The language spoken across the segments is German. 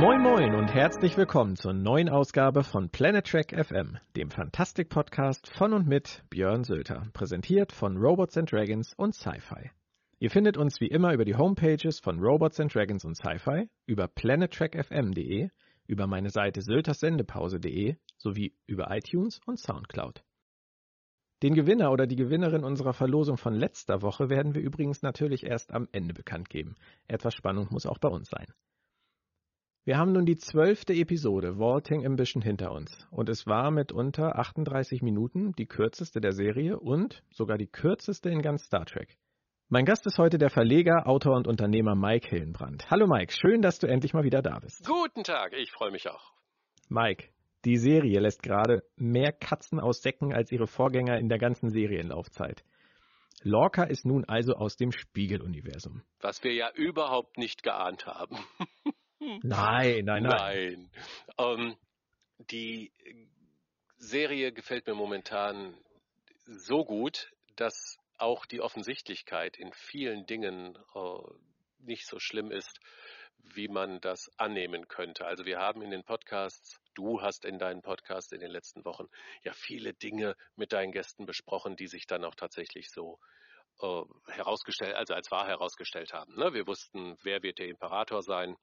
Moin Moin und herzlich willkommen zur neuen Ausgabe von Planet Trek FM, dem Fantastik-Podcast von und mit Björn Sölter, präsentiert von Robots and Dragons und Sci-Fi. Ihr findet uns wie immer über die Homepages von Robots and Dragons und Sci-Fi, über planettrackfm.de, über meine Seite sölterssendepause.de sowie über iTunes und Soundcloud. Den Gewinner oder die Gewinnerin unserer Verlosung von letzter Woche werden wir übrigens natürlich erst am Ende bekannt geben. Etwas Spannung muss auch bei uns sein. Wir haben nun die zwölfte Episode Vaulting Ambition hinter uns und es war mit unter 38 Minuten die kürzeste der Serie und sogar die kürzeste in ganz Star Trek. Mein Gast ist heute der Verleger, Autor und Unternehmer Mike Hillenbrand. Hallo Mike, schön, dass du endlich mal wieder da bist. Guten Tag, ich freue mich auch. Mike, die Serie lässt gerade mehr Katzen aus Säcken als ihre Vorgänger in der ganzen Serienlaufzeit. Lorca ist nun also aus dem Spiegeluniversum. Was wir ja überhaupt nicht geahnt haben. nein, nein, nein. Nein. Ähm, die Serie gefällt mir momentan so gut, dass auch die Offensichtlichkeit in vielen Dingen äh, nicht so schlimm ist, wie man das annehmen könnte. Also wir haben in den Podcasts, du hast in deinen Podcasts in den letzten Wochen ja viele Dinge mit deinen Gästen besprochen, die sich dann auch tatsächlich so äh, herausgestellt, also als wahr herausgestellt haben. Ne? Wir wussten, wer wird der Imperator sein.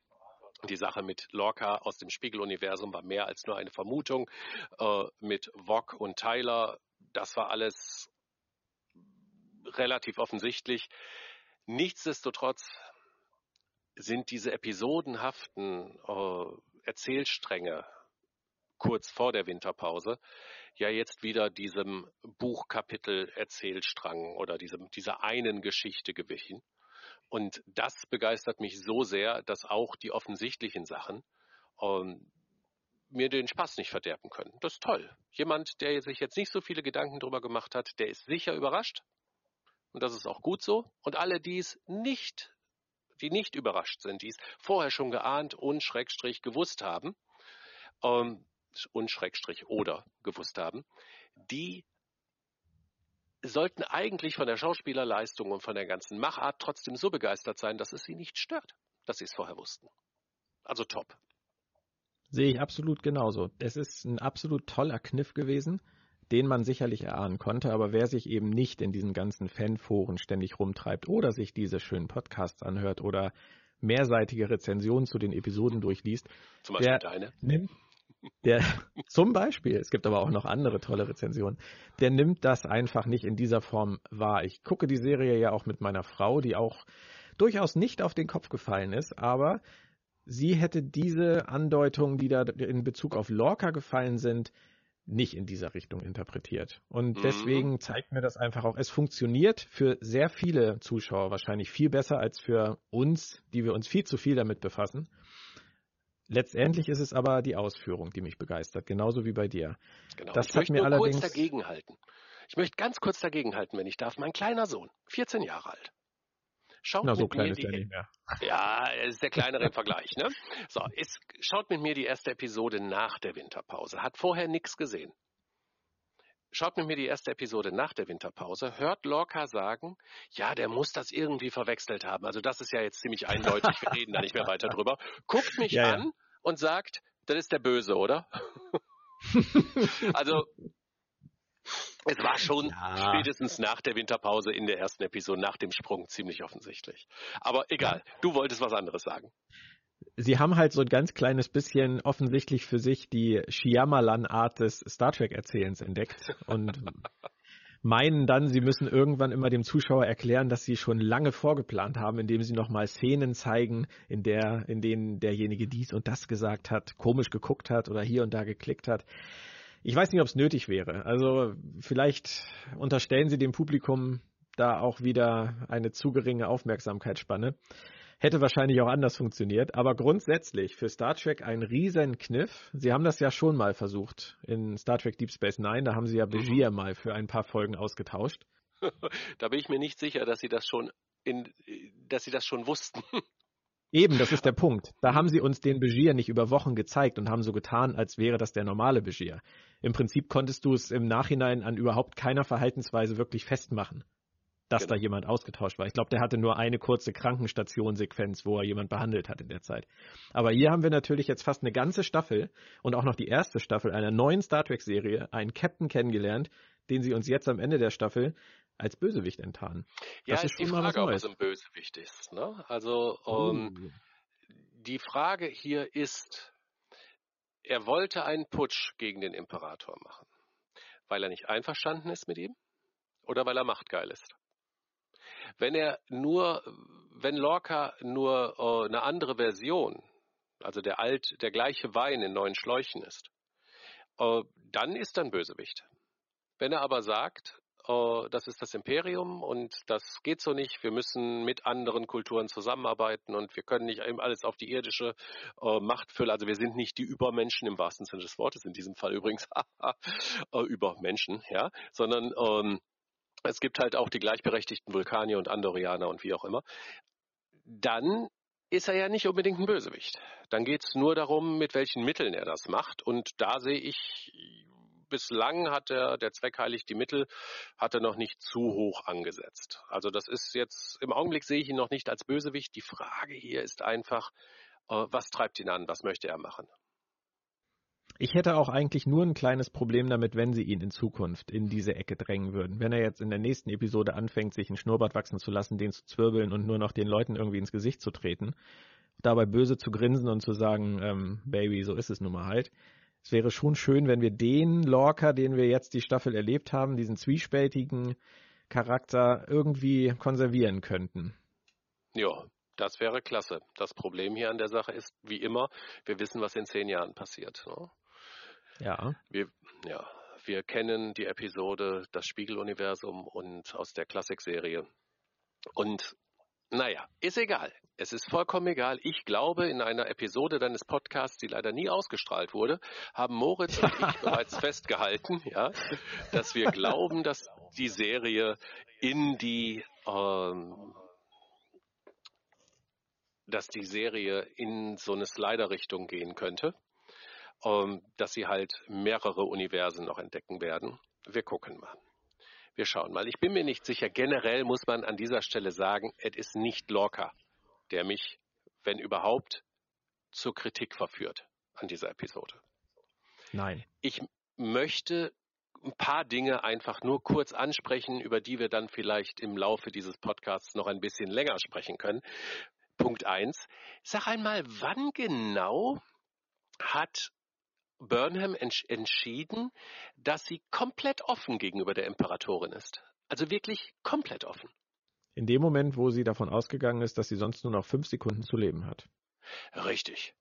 Die Sache mit Lorca aus dem Spiegeluniversum war mehr als nur eine Vermutung. Äh, mit Vog und Tyler, das war alles relativ offensichtlich. Nichtsdestotrotz sind diese episodenhaften äh, Erzählstränge kurz vor der Winterpause ja jetzt wieder diesem Buchkapitel Erzählstrang oder diesem, dieser einen Geschichte gewichen. Und das begeistert mich so sehr, dass auch die offensichtlichen Sachen ähm, mir den Spaß nicht verderben können. Das ist toll. Jemand, der sich jetzt nicht so viele Gedanken darüber gemacht hat, der ist sicher überrascht. Und das ist auch gut so. Und alle, die es nicht die nicht überrascht sind, die es vorher schon geahnt und Schrägstrich gewusst haben, ähm, und Schrägstrich oder gewusst haben, die sollten eigentlich von der Schauspielerleistung und von der ganzen Machart trotzdem so begeistert sein, dass es sie nicht stört, dass sie es vorher wussten. Also top. Sehe ich absolut genauso. Es ist ein absolut toller Kniff gewesen, den man sicherlich erahnen konnte, aber wer sich eben nicht in diesen ganzen Fanforen ständig rumtreibt oder sich diese schönen Podcasts anhört oder mehrseitige Rezensionen zu den Episoden durchliest, zum Beispiel der deine. nimmt der zum Beispiel, es gibt aber auch noch andere tolle Rezensionen, der nimmt das einfach nicht in dieser Form wahr. Ich gucke die Serie ja auch mit meiner Frau, die auch durchaus nicht auf den Kopf gefallen ist, aber sie hätte diese Andeutungen, die da in Bezug auf Lorca gefallen sind, nicht in dieser Richtung interpretiert. Und mhm. deswegen zeigt mir das einfach auch, es funktioniert für sehr viele Zuschauer wahrscheinlich viel besser als für uns, die wir uns viel zu viel damit befassen. Letztendlich ist es aber die Ausführung, die mich begeistert, genauso wie bei dir. Genau. Das ich möchte mir nur allerdings kurz dagegenhalten. Ich möchte ganz kurz dagegenhalten, wenn ich darf. Mein kleiner Sohn, 14 Jahre alt, Schaut Na, so klein ist er nicht mehr. Ja, er ist der kleinere im Vergleich. Ne? So, ist, schaut mit mir die erste Episode nach der Winterpause. Hat vorher nichts gesehen. Schaut mit mir die erste Episode nach der Winterpause, hört Lorca sagen, ja, der muss das irgendwie verwechselt haben. Also das ist ja jetzt ziemlich eindeutig, wir reden da nicht mehr weiter drüber. Guckt mich ja, an ja. und sagt, das ist der Böse, oder? also es war schon ja. spätestens nach der Winterpause in der ersten Episode, nach dem Sprung, ziemlich offensichtlich. Aber egal, du wolltest was anderes sagen. Sie haben halt so ein ganz kleines bisschen offensichtlich für sich die Shyamalan-Art des Star Trek-Erzählens entdeckt und meinen dann, sie müssen irgendwann immer dem Zuschauer erklären, dass sie schon lange vorgeplant haben, indem sie nochmal Szenen zeigen, in der, in denen derjenige dies und das gesagt hat, komisch geguckt hat oder hier und da geklickt hat. Ich weiß nicht, ob es nötig wäre. Also vielleicht unterstellen Sie dem Publikum da auch wieder eine zu geringe Aufmerksamkeitsspanne. Hätte wahrscheinlich auch anders funktioniert, aber grundsätzlich für Star Trek ein riesen Kniff. Sie haben das ja schon mal versucht in Star Trek Deep Space Nine, da haben Sie ja mhm. Begier mal für ein paar Folgen ausgetauscht. da bin ich mir nicht sicher, dass Sie das schon in, dass Sie das schon wussten. Eben, das ist der Punkt. Da haben sie uns den Begier nicht über Wochen gezeigt und haben so getan, als wäre das der normale Begier. Im Prinzip konntest du es im Nachhinein an überhaupt keiner Verhaltensweise wirklich festmachen. Dass genau. da jemand ausgetauscht war. Ich glaube, der hatte nur eine kurze Krankenstationsequenz, wo er jemand behandelt hat in der Zeit. Aber hier haben wir natürlich jetzt fast eine ganze Staffel und auch noch die erste Staffel einer neuen Star Trek-Serie, einen Captain kennengelernt, den sie uns jetzt am Ende der Staffel als Bösewicht enttarnen. Ja, das ist, ist die Frage, ob es ein Bösewicht ist. Ne? Also um, uh. die Frage hier ist, er wollte einen Putsch gegen den Imperator machen, weil er nicht einverstanden ist mit ihm oder weil er machtgeil ist. Wenn er nur, wenn Lorca nur äh, eine andere Version, also der alt, der gleiche Wein in neuen Schläuchen ist, äh, dann ist er ein Bösewicht. Wenn er aber sagt, äh, das ist das Imperium und das geht so nicht, wir müssen mit anderen Kulturen zusammenarbeiten und wir können nicht alles auf die irdische äh, Macht füllen. Also wir sind nicht die Übermenschen im wahrsten Sinne des Wortes, in diesem Fall übrigens äh, Übermenschen, ja, sondern ähm, es gibt halt auch die gleichberechtigten Vulkanier und Andorianer und wie auch immer. Dann ist er ja nicht unbedingt ein Bösewicht. Dann geht es nur darum, mit welchen Mitteln er das macht. Und da sehe ich, bislang hat er, der Zweck heiligt die Mittel, hat er noch nicht zu hoch angesetzt. Also das ist jetzt, im Augenblick sehe ich ihn noch nicht als Bösewicht. Die Frage hier ist einfach, äh, was treibt ihn an? Was möchte er machen? Ich hätte auch eigentlich nur ein kleines Problem damit, wenn sie ihn in Zukunft in diese Ecke drängen würden. Wenn er jetzt in der nächsten Episode anfängt, sich einen Schnurrbart wachsen zu lassen, den zu zwirbeln und nur noch den Leuten irgendwie ins Gesicht zu treten, dabei böse zu grinsen und zu sagen, ähm, Baby, so ist es nun mal halt. Es wäre schon schön, wenn wir den Lorca, den wir jetzt die Staffel erlebt haben, diesen zwiespältigen Charakter irgendwie konservieren könnten. Ja, das wäre klasse. Das Problem hier an der Sache ist, wie immer, wir wissen, was in zehn Jahren passiert. Ne? Ja. Wir, ja, wir kennen die Episode Das Spiegeluniversum und aus der Klassikserie. Und naja, ist egal. Es ist vollkommen egal. Ich glaube, in einer Episode deines Podcasts, die leider nie ausgestrahlt wurde, haben Moritz und ich bereits festgehalten, ja, dass wir glauben, dass die Serie in die ähm, dass die Serie in so eine Slider-Richtung gehen könnte dass sie halt mehrere Universen noch entdecken werden. Wir gucken mal. Wir schauen mal. Ich bin mir nicht sicher. Generell muss man an dieser Stelle sagen, es ist nicht Lorca, der mich, wenn überhaupt, zur Kritik verführt an dieser Episode. Nein. Ich möchte ein paar Dinge einfach nur kurz ansprechen, über die wir dann vielleicht im Laufe dieses Podcasts noch ein bisschen länger sprechen können. Punkt eins: Sag einmal, wann genau hat Burnham entschieden, dass sie komplett offen gegenüber der Imperatorin ist. Also wirklich komplett offen. In dem Moment, wo sie davon ausgegangen ist, dass sie sonst nur noch fünf Sekunden zu leben hat. Richtig.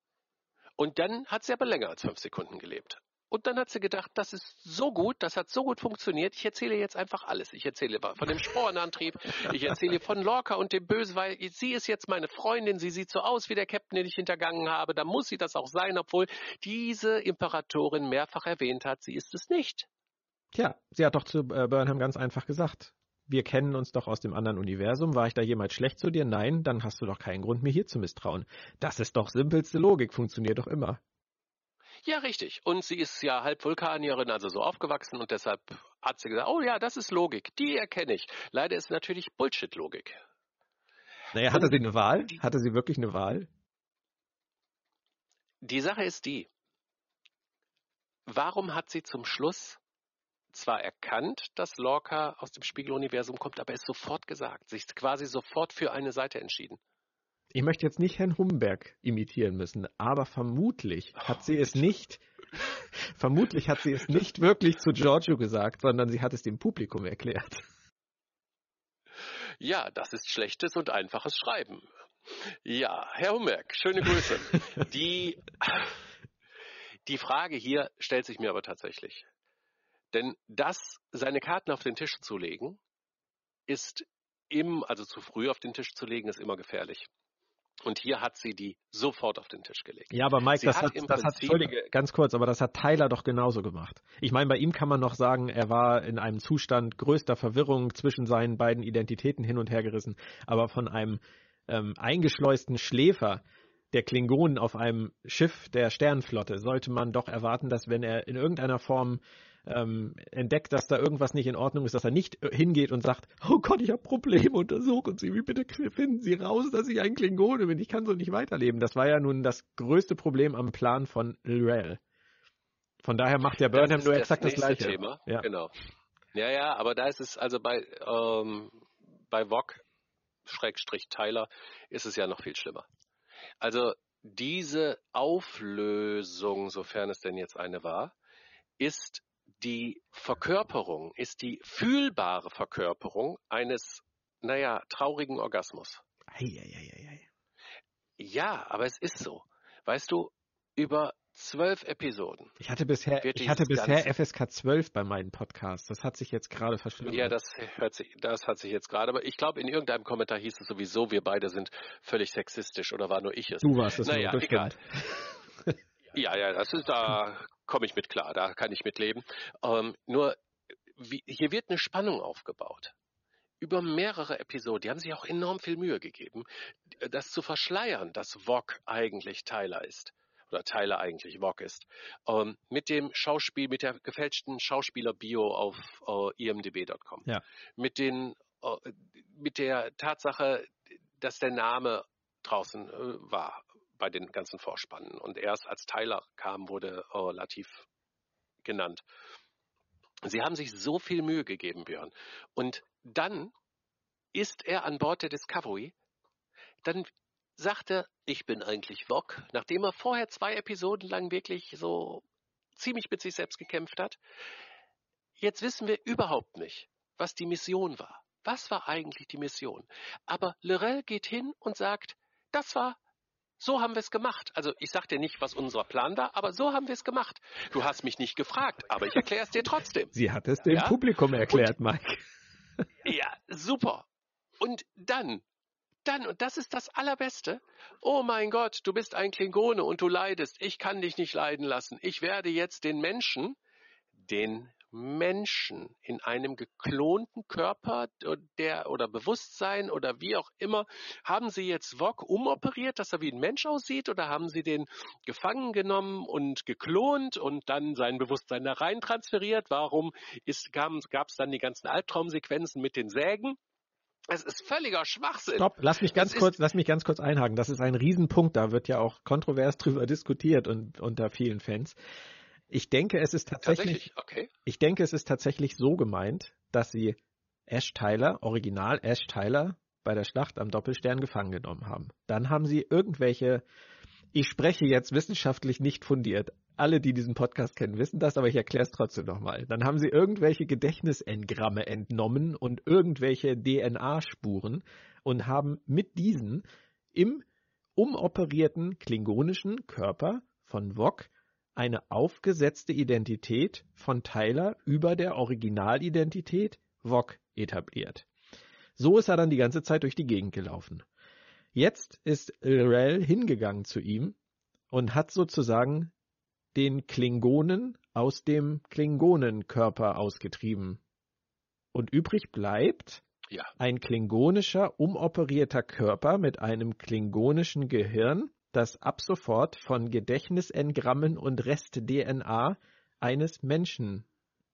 Und dann hat sie aber länger als fünf Sekunden gelebt. Und dann hat sie gedacht, das ist so gut, das hat so gut funktioniert, ich erzähle jetzt einfach alles. Ich erzähle von dem Sporenantrieb, ich erzähle von Lorca und dem Böse, weil sie ist jetzt meine Freundin, sie sieht so aus wie der Captain, den ich hintergangen habe, da muss sie das auch sein, obwohl diese Imperatorin mehrfach erwähnt hat, sie ist es nicht. Tja, sie hat doch zu äh, Burnham ganz einfach gesagt, wir kennen uns doch aus dem anderen Universum. War ich da jemals schlecht zu dir? Nein, dann hast du doch keinen Grund, mir hier zu misstrauen. Das ist doch simpelste Logik, funktioniert doch immer. Ja, richtig. Und sie ist ja halb Vulkanierin, also so aufgewachsen und deshalb hat sie gesagt, oh ja, das ist Logik, die erkenne ich. Leider ist natürlich Bullshit-Logik. Naja, hatte sie eine Wahl? Hatte sie wirklich eine Wahl? Die Sache ist die, warum hat sie zum Schluss zwar erkannt, dass Lorca aus dem Spiegeluniversum kommt, aber es sofort gesagt, sich quasi sofort für eine Seite entschieden? Ich möchte jetzt nicht Herrn Humberg imitieren müssen, aber vermutlich hat sie es nicht, vermutlich hat sie es nicht wirklich zu Giorgio gesagt, sondern sie hat es dem Publikum erklärt. Ja, das ist schlechtes und einfaches Schreiben. Ja, Herr Humberg, schöne Grüße. Die, die Frage hier stellt sich mir aber tatsächlich. Denn das, seine Karten auf den Tisch zu legen, ist im, also zu früh auf den Tisch zu legen, ist immer gefährlich. Und hier hat sie die sofort auf den Tisch gelegt. Ja, aber Mike, sie das hat, hat das hat, Entschuldige, ganz kurz, aber das hat Tyler doch genauso gemacht. Ich meine, bei ihm kann man noch sagen, er war in einem Zustand größter Verwirrung zwischen seinen beiden Identitäten hin und her gerissen. Aber von einem ähm, eingeschleusten Schläfer der Klingonen auf einem Schiff der Sternenflotte sollte man doch erwarten, dass wenn er in irgendeiner Form ähm, entdeckt, dass da irgendwas nicht in Ordnung ist, dass er nicht äh, hingeht und sagt, oh Gott, ich habe Probleme, untersuchen Sie, wie bitte finden Sie raus, dass ich ein Klingone bin, ich kann so nicht weiterleben. Das war ja nun das größte Problem am Plan von Lrel. Von daher macht der Burnham nur exakt das, das gleiche. Thema. Ja. Genau. Ja, ja, aber da ist es also bei ähm, bei Vog Schrägstrich Tyler ist es ja noch viel schlimmer. Also diese Auflösung, sofern es denn jetzt eine war, ist die Verkörperung, ist die fühlbare Verkörperung eines, naja, traurigen Orgasmus. Ei, ei, ei, ei. Ja, aber es ist so. Weißt du, über zwölf Episoden. Ich hatte bisher, ich hatte bisher FSK 12 bei meinen Podcasts. Das hat sich jetzt gerade verschlimmert. Ja, das hört sich, das hat sich jetzt gerade, aber ich glaube, in irgendeinem Kommentar hieß es sowieso, wir beide sind völlig sexistisch oder war nur ich es? Du warst es naja, nur, egal. ja, ja, das ist, da komme ich mit klar, da kann ich mit leben. Ähm, nur, wie, hier wird eine Spannung aufgebaut über mehrere Episoden, die haben sich auch enorm viel Mühe gegeben, das zu verschleiern, dass Vog eigentlich Tyler ist oder Tyler eigentlich Vog ist, ähm, mit dem Schauspiel, mit der gefälschten Schauspieler-Bio auf äh, imdb.com. Ja. Mit den, äh, mit der Tatsache, dass der Name draußen äh, war bei den ganzen Vorspannen und erst als Tyler kam, wurde äh, Latif genannt. Sie haben sich so viel Mühe gegeben, Björn. Und dann ist er an Bord der Discovery. Dann sagte, ich bin eigentlich Wok, nachdem er vorher zwei Episoden lang wirklich so ziemlich mit sich selbst gekämpft hat. Jetzt wissen wir überhaupt nicht, was die Mission war. Was war eigentlich die Mission? Aber Lorel geht hin und sagt, das war, so haben wir es gemacht. Also ich sag dir nicht, was unser Plan war, aber so haben wir es gemacht. Du hast mich nicht gefragt, aber ich erkläre es dir trotzdem. Sie hat es dem ja? Publikum erklärt, und, Mike. Ja, super. Und dann dann, und das ist das Allerbeste, oh mein Gott, du bist ein Klingone und du leidest, ich kann dich nicht leiden lassen. Ich werde jetzt den Menschen, den Menschen in einem geklonten Körper der oder Bewusstsein oder wie auch immer, haben Sie jetzt Wok umoperiert, dass er wie ein Mensch aussieht oder haben Sie den gefangen genommen und geklont und dann sein Bewusstsein da rein transferiert? Warum gab es dann die ganzen Albtraumsequenzen mit den Sägen? Es ist völliger Schwachsinn. Stopp, lass mich ganz kurz, lass mich ganz kurz einhaken. Das ist ein Riesenpunkt, da wird ja auch kontrovers drüber diskutiert und unter vielen Fans. Ich denke, es ist tatsächlich, tatsächlich? Okay. ich denke, es ist tatsächlich so gemeint, dass sie Ash Tyler, Original Ash Tyler, bei der Schlacht am Doppelstern gefangen genommen haben. Dann haben sie irgendwelche ich spreche jetzt wissenschaftlich nicht fundiert. Alle, die diesen Podcast kennen, wissen das, aber ich erkläre es trotzdem nochmal. Dann haben sie irgendwelche Gedächtnisengramme entnommen und irgendwelche DNA-Spuren und haben mit diesen im umoperierten klingonischen Körper von Wok eine aufgesetzte Identität von Tyler über der Originalidentität Wok etabliert. So ist er dann die ganze Zeit durch die Gegend gelaufen. Jetzt ist Rel hingegangen zu ihm und hat sozusagen den Klingonen aus dem Klingonenkörper ausgetrieben. Und übrig bleibt ja. ein klingonischer, umoperierter Körper mit einem klingonischen Gehirn, das ab sofort von Gedächtnisengrammen und Rest-DNA eines Menschen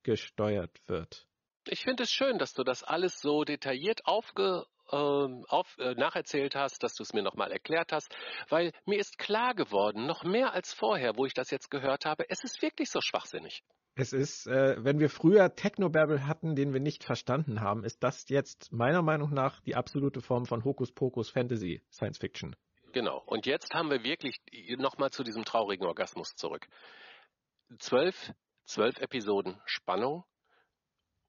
gesteuert wird. Ich finde es schön, dass du das alles so detailliert aufge ähm, auf, äh, nacherzählt hast, dass du es mir nochmal erklärt hast, weil mir ist klar geworden, noch mehr als vorher, wo ich das jetzt gehört habe, es ist wirklich so schwachsinnig. Es ist, äh, wenn wir früher Technobabble hatten, den wir nicht verstanden haben, ist das jetzt meiner Meinung nach die absolute Form von Hokuspokus Fantasy Science Fiction. Genau. Und jetzt haben wir wirklich nochmal zu diesem traurigen Orgasmus zurück. Zwölf, zwölf Episoden Spannung,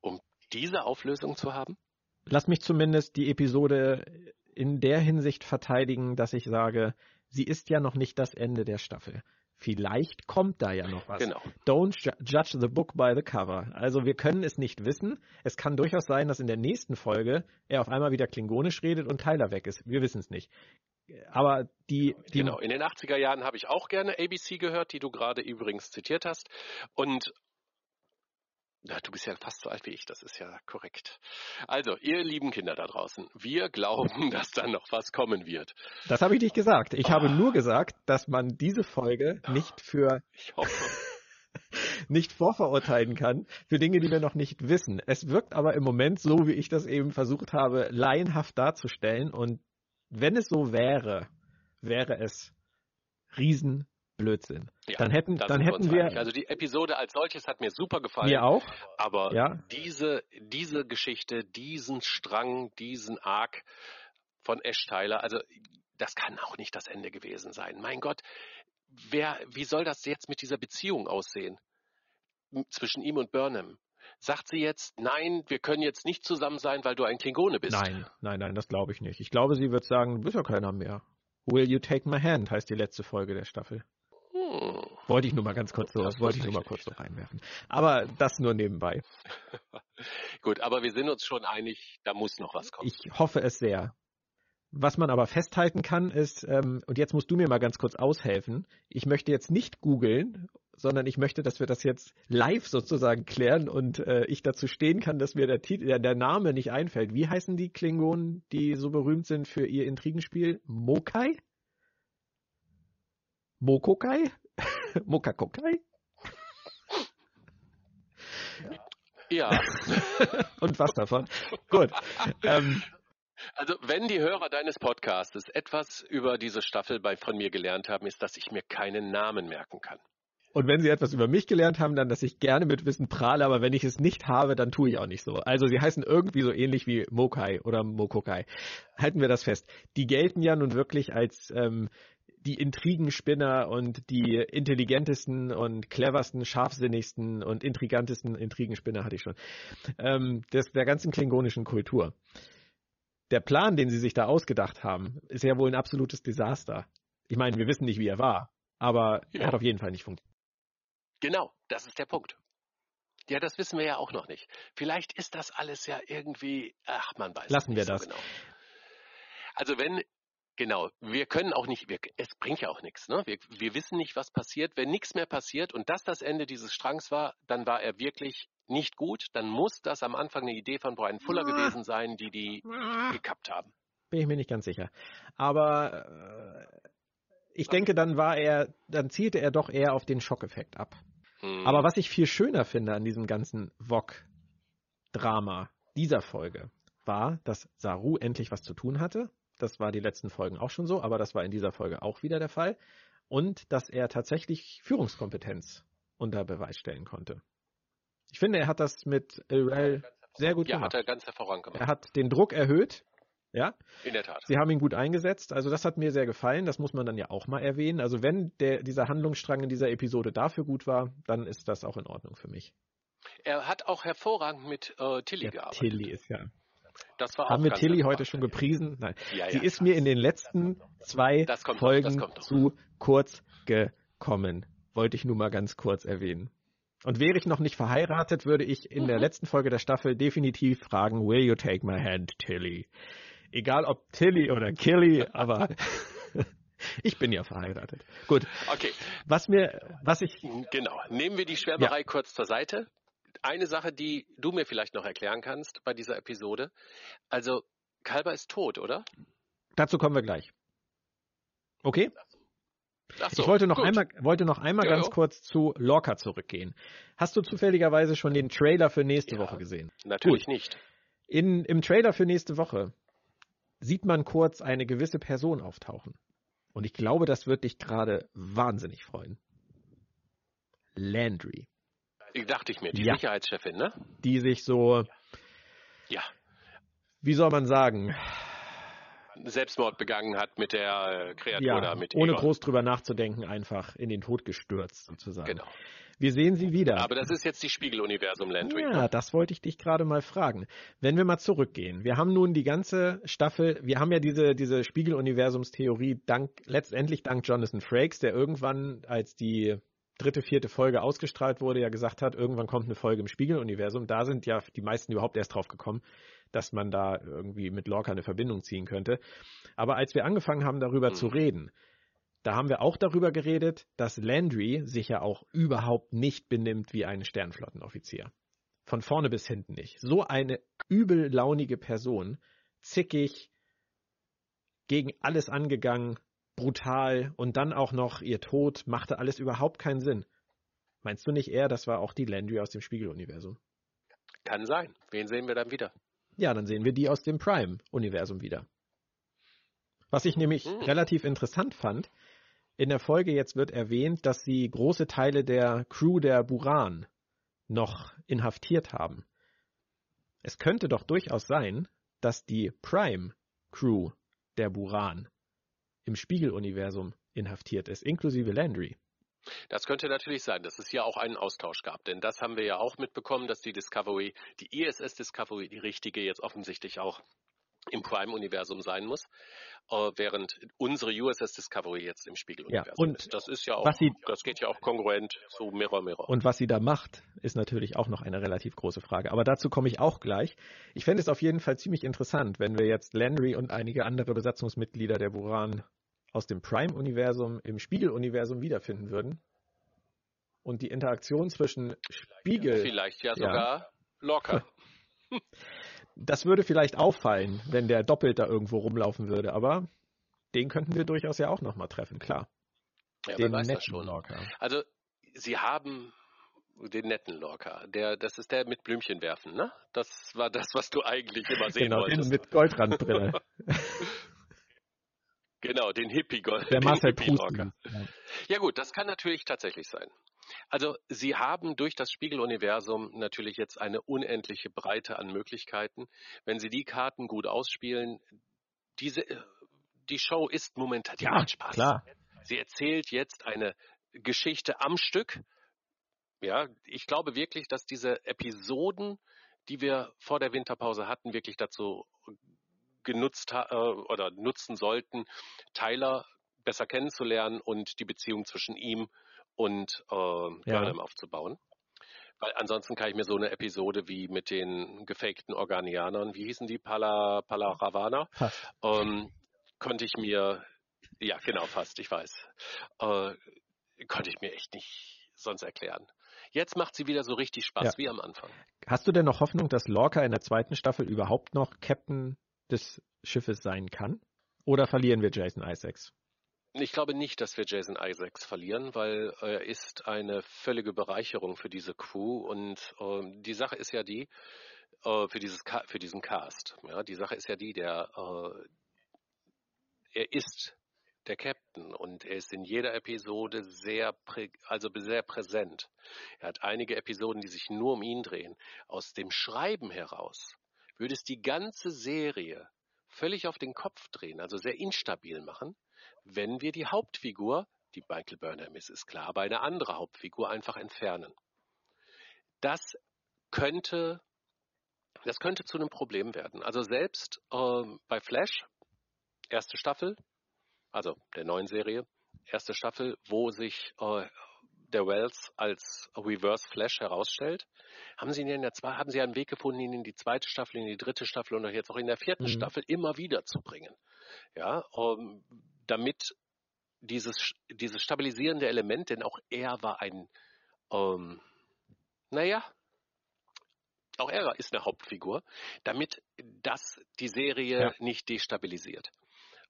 um diese Auflösung zu haben? lass mich zumindest die Episode in der Hinsicht verteidigen, dass ich sage, sie ist ja noch nicht das Ende der Staffel. Vielleicht kommt da ja noch was. Genau. Don't ju judge the book by the cover. Also wir können es nicht wissen. Es kann durchaus sein, dass in der nächsten Folge er auf einmal wieder klingonisch redet und Tyler weg ist. Wir wissen es nicht. Aber die, die Genau, in den 80er Jahren habe ich auch gerne ABC gehört, die du gerade übrigens zitiert hast. Und Na, du bist ja fast so alt wie ich, das ist ja korrekt. Also, ihr lieben Kinder da draußen, wir glauben, dass da noch was kommen wird. Das habe ich nicht gesagt. Ich oh. habe nur gesagt, dass man diese Folge nicht für ich hoffe. nicht vorverurteilen kann für Dinge, die wir noch nicht wissen. Es wirkt aber im Moment so, wie ich das eben versucht habe, laienhaft darzustellen. Und wenn es so wäre, wäre es riesen Blödsinn. Ja, dann hätten, dann hätten wir. Einig. Also die Episode als solches hat mir super gefallen. Mir auch. Aber ja. diese, diese Geschichte, diesen Strang, diesen Arc von Ash Tyler, also das kann auch nicht das Ende gewesen sein. Mein Gott, wer, wie soll das jetzt mit dieser Beziehung aussehen? Zwischen ihm und Burnham. Sagt sie jetzt, nein, wir können jetzt nicht zusammen sein, weil du ein Klingone bist? Nein, nein, nein, das glaube ich nicht. Ich glaube, sie wird sagen, du bist ja keiner mehr. Will you take my hand heißt die letzte Folge der Staffel. Hm. Wollte ich nur mal ganz kurz so, das wollte ich nur mal kurz so reinwerfen. Aber das nur nebenbei. Gut, aber wir sind uns schon einig, da muss noch was kommen. Ich hoffe es sehr. Was man aber festhalten kann, ist, ähm, und jetzt musst du mir mal ganz kurz aushelfen, ich möchte jetzt nicht googeln, sondern ich möchte, dass wir das jetzt live sozusagen klären und äh, ich dazu stehen kann, dass mir der, Titel, der, der Name nicht einfällt. Wie heißen die Klingonen, die so berühmt sind für ihr Intrigenspiel? Mokai? Mokokai? Mokakokai? Ja. Und was davon? Gut. Ähm, also wenn die Hörer deines Podcastes etwas über diese Staffel bei, von mir gelernt haben, ist, dass ich mir keinen Namen merken kann. Und wenn Sie etwas über mich gelernt haben, dann, dass ich gerne mit Wissen prahle, aber wenn ich es nicht habe, dann tue ich auch nicht so. Also sie heißen irgendwie so ähnlich wie Mokai oder Mokokai. Halten wir das fest. Die gelten ja nun wirklich als ähm, die Intrigenspinner und die intelligentesten und cleversten, scharfsinnigsten und intrigantesten Intrigenspinner hatte ich schon, ähm, des, der ganzen klingonischen Kultur. Der Plan, den sie sich da ausgedacht haben, ist ja wohl ein absolutes Desaster. Ich meine, wir wissen nicht, wie er war, aber ja. er hat auf jeden Fall nicht funktioniert. Genau, das ist der Punkt. Ja, das wissen wir ja auch noch nicht. Vielleicht ist das alles ja irgendwie, ach, man weiß Lassen wir so das. Genau. Also wenn Genau, wir können auch nicht, wir, es bringt ja auch nichts. Ne? Wir, wir wissen nicht, was passiert. Wenn nichts mehr passiert und das das Ende dieses Strangs war, dann war er wirklich nicht gut. Dann muss das am Anfang eine Idee von Brian Fuller gewesen sein, die die gekappt haben. Bin ich mir nicht ganz sicher. Aber äh, ich denke, dann war er, dann zielte er doch eher auf den Schockeffekt ab. Hm. Aber was ich viel schöner finde an diesem ganzen Wok-Drama dieser Folge, war, dass Saru endlich was zu tun hatte das war die letzten Folgen auch schon so, aber das war in dieser Folge auch wieder der Fall. Und dass er tatsächlich Führungskompetenz unter Beweis stellen konnte. Ich finde, er hat das mit Elrel sehr gut ja, gemacht. Ja, hat er ganz hervorragend gemacht. Er hat den Druck erhöht. Ja. In der Tat. Sie haben ihn gut eingesetzt. Also das hat mir sehr gefallen. Das muss man dann ja auch mal erwähnen. Also wenn der, dieser Handlungsstrang in dieser Episode dafür gut war, dann ist das auch in Ordnung für mich. Er hat auch hervorragend mit äh, Tilly ja, gearbeitet. Tilly ist ja das war Haben wir Tilly heute schon gepriesen? Nein. Ja, ja, Sie ist mir in den letzten zwei Folgen noch, zu kurz gekommen. Wollte ich nur mal ganz kurz erwähnen. Und wäre ich noch nicht verheiratet, würde ich in mhm. der letzten Folge der Staffel definitiv fragen, will you take my hand, Tilly? Egal ob Tilly oder Killy, aber ich bin ja verheiratet. Gut. Okay. Was mir, was ich. Genau. Nehmen wir die Schwärmerei ja. kurz zur Seite eine Sache, die du mir vielleicht noch erklären kannst bei dieser Episode. Also, Kalber ist tot, oder? Dazu kommen wir gleich. Okay? So, ich wollte noch gut. einmal, wollte noch einmal ja, ganz kurz zu Lorca zurückgehen. Hast du zufälligerweise schon den Trailer für nächste ja, Woche gesehen? Natürlich gut. nicht. In, Im Trailer für nächste Woche sieht man kurz eine gewisse Person auftauchen. Und ich glaube, das wird dich gerade wahnsinnig freuen. Landry. Dachte ich mir, die ja. Sicherheitschefin, ne? Die sich so, ja, wie soll man sagen, Selbstmord begangen hat mit der äh, Kreatur ja, da, mit ohne Egon. groß drüber nachzudenken, einfach in den Tod gestürzt sozusagen. Genau. Wir sehen sie wieder. Aber das ist jetzt die Spiegeluniversum Landry. Ja, ne? das wollte ich dich gerade mal fragen. Wenn wir mal zurückgehen. Wir haben nun die ganze Staffel, wir haben ja diese, diese Spiegeluniversumstheorie dank, letztendlich dank Jonathan Frakes, der irgendwann als die dritte, vierte Folge ausgestrahlt wurde, ja gesagt hat, irgendwann kommt eine Folge im Spiegeluniversum. Da sind ja die meisten überhaupt erst drauf gekommen, dass man da irgendwie mit Lorca eine Verbindung ziehen könnte. Aber als wir angefangen haben, darüber mhm. zu reden, da haben wir auch darüber geredet, dass Landry sich ja auch überhaupt nicht benimmt wie ein Sternflottenoffizier. Von vorne bis hinten nicht. So eine übellaunige Person, zickig, gegen alles angegangen, brutal und dann auch noch ihr Tod machte alles überhaupt keinen Sinn. Meinst du nicht eher, das war auch die Landry aus dem Spiegeluniversum? Kann sein. Wen sehen wir dann wieder? Ja, dann sehen wir die aus dem Prime-Universum wieder. Was ich nämlich hm. relativ interessant fand, in der Folge jetzt wird erwähnt, dass sie große Teile der Crew der Buran noch inhaftiert haben. Es könnte doch durchaus sein, dass die Prime-Crew der Buran im Spiegeluniversum inhaftiert ist, inklusive Landry. Das könnte natürlich sein, dass es hier auch einen Austausch gab, denn das haben wir ja auch mitbekommen, dass die Discovery, die ISS Discovery, die richtige jetzt offensichtlich auch im Prime-Universum sein muss, äh, während unsere USS Discovery jetzt im Spiegeluniversum ja, und ist. Das ist ja auch, sie, das geht ja auch kongruent zu Mirror Mirror. Und was sie da macht, ist natürlich auch noch eine relativ große Frage. Aber dazu komme ich auch gleich. Ich fände es auf jeden Fall ziemlich interessant, wenn wir jetzt Landry und einige andere Besatzungsmitglieder der Buran aus dem Prime-Universum im Spiegel-Universum wiederfinden würden. Und die Interaktion zwischen Spiegel. Vielleicht ja sogar ja. locker. Das würde vielleicht auffallen, wenn der doppelt da irgendwo rumlaufen würde, aber den könnten wir durchaus ja auch nochmal treffen, klar. Ja, den netten schon. Lorca. Also, sie haben den netten Lorca. Der, das ist der mit Blümchen werfen, ne? Das war das, was du eigentlich immer sehen genau, wolltest. Genau, den mit Goldrandbrille. genau, den Hippie Gold. Der Marcel Proust. Ja. ja gut, das kann natürlich tatsächlich sein. Also Sie haben durch das Spiegeluniversum natürlich jetzt eine unendliche Breite an Möglichkeiten. Wenn Sie die Karten gut ausspielen, diese, äh, die Show ist momentan, die ja, macht Spaß. Klar. Sie erzählt jetzt eine Geschichte am Stück. Ja, ich glaube wirklich, dass diese Episoden, die wir vor der Winterpause hatten, wirklich dazu genutzt äh, oder nutzen sollten, Tyler besser kennenzulernen und die Beziehung zwischen ihm und äh, Burnham ja. aufzubauen. Weil ansonsten kann ich mir so eine Episode wie mit den gefakten Organianern, wie hießen die, Pala, Palaravana, ähm, konnte ich mir, ja genau, fast, ich weiß, äh, konnte ich mir echt nicht sonst erklären. Jetzt macht sie wieder so richtig Spaß ja. wie am Anfang. Hast du denn noch Hoffnung, dass Lorca in der zweiten Staffel überhaupt noch Captain des Schiffes sein kann? Oder verlieren wir Jason Isaacs? Ich glaube nicht, dass wir Jason Isaacs verlieren, weil er ist eine völlige Bereicherung für diese Crew und äh, die Sache ist ja die, äh, für, dieses für diesen Cast, ja, die Sache ist ja die, der, äh, er ist der Captain und er ist in jeder Episode sehr, also sehr präsent. Er hat einige Episoden, die sich nur um ihn drehen. Aus dem Schreiben heraus würde es die ganze Serie völlig auf den Kopf drehen, also sehr instabil machen wenn wir die Hauptfigur, die Michael Burnham ist, ist klar, aber eine andere Hauptfigur einfach entfernen. Das könnte, das könnte zu einem Problem werden. Also selbst äh, bei Flash, erste Staffel, also der neuen Serie, erste Staffel, wo sich äh, der Wells als Reverse Flash herausstellt, haben sie ihn in der zwei, haben sie einen Weg gefunden, ihn in die zweite Staffel, in die dritte Staffel und jetzt auch in der vierten mhm. Staffel immer wieder zu bringen. Ja, um, ähm, damit dieses, dieses stabilisierende Element, denn auch er war ein, ähm, naja, auch er ist eine Hauptfigur, damit das die Serie ja. nicht destabilisiert.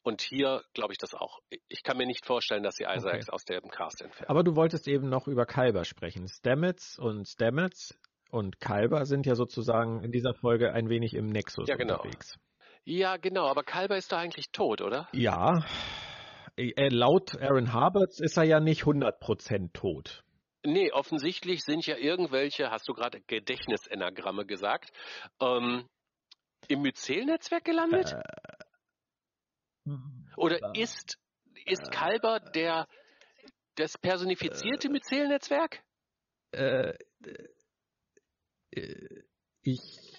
Und hier glaube ich das auch. Ich kann mir nicht vorstellen, dass sie Isaacs okay. aus dem Cast entfernen. Aber du wolltest eben noch über Kalber sprechen. Stamets und Stamets und Kalber sind ja sozusagen in dieser Folge ein wenig im Nexus ja, genau. unterwegs. Ja, genau, aber Kalber ist doch eigentlich tot, oder? Ja, äh, laut Aaron Harberts ist er ja nicht 100% tot. Nee, offensichtlich sind ja irgendwelche, hast du gerade Gedächtnisenagramme gesagt, ähm, im Myzel-Netzwerk gelandet? Äh, Oder äh, ist, ist Kalber der, das personifizierte äh, Myzel-Netzwerk? Äh, äh, ich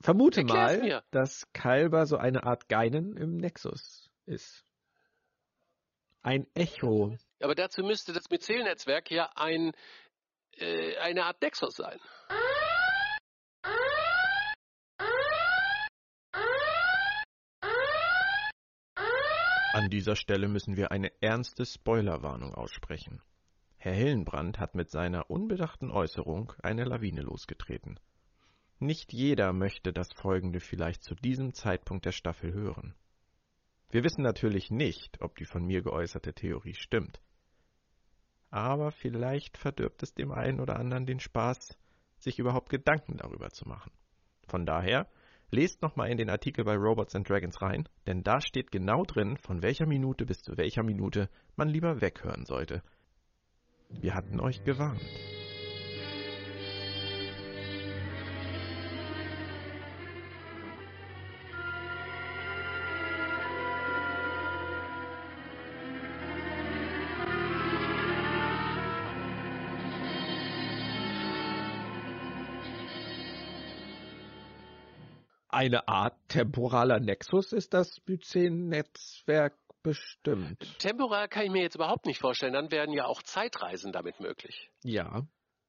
vermute Erklär's mal, mir. dass Kalber so eine Art Geinen im Nexus ist. Ein Echo. Aber dazu müsste das Myzel-Netzwerk ja ein, äh, eine Art Nexus sein. An dieser Stelle müssen wir eine ernste Spoilerwarnung aussprechen. Herr Hillenbrand hat mit seiner unbedachten Äußerung eine Lawine losgetreten. Nicht jeder möchte das Folgende vielleicht zu diesem Zeitpunkt der Staffel hören. Wir wissen natürlich nicht, ob die von mir geäußerte Theorie stimmt. Aber vielleicht verdirbt es dem einen oder anderen den Spaß, sich überhaupt Gedanken darüber zu machen. Von daher, lest nochmal in den Artikel bei Robots and Dragons rein, denn da steht genau drin, von welcher Minute bis zu welcher Minute man lieber weghören sollte – wir hatten euch gewarnt. Eine Art temporaler Nexus ist das Byzän-Netzwerk Bestimmt. Temporal kann ich mir jetzt überhaupt nicht vorstellen. Dann werden ja auch Zeitreisen damit möglich. Ja,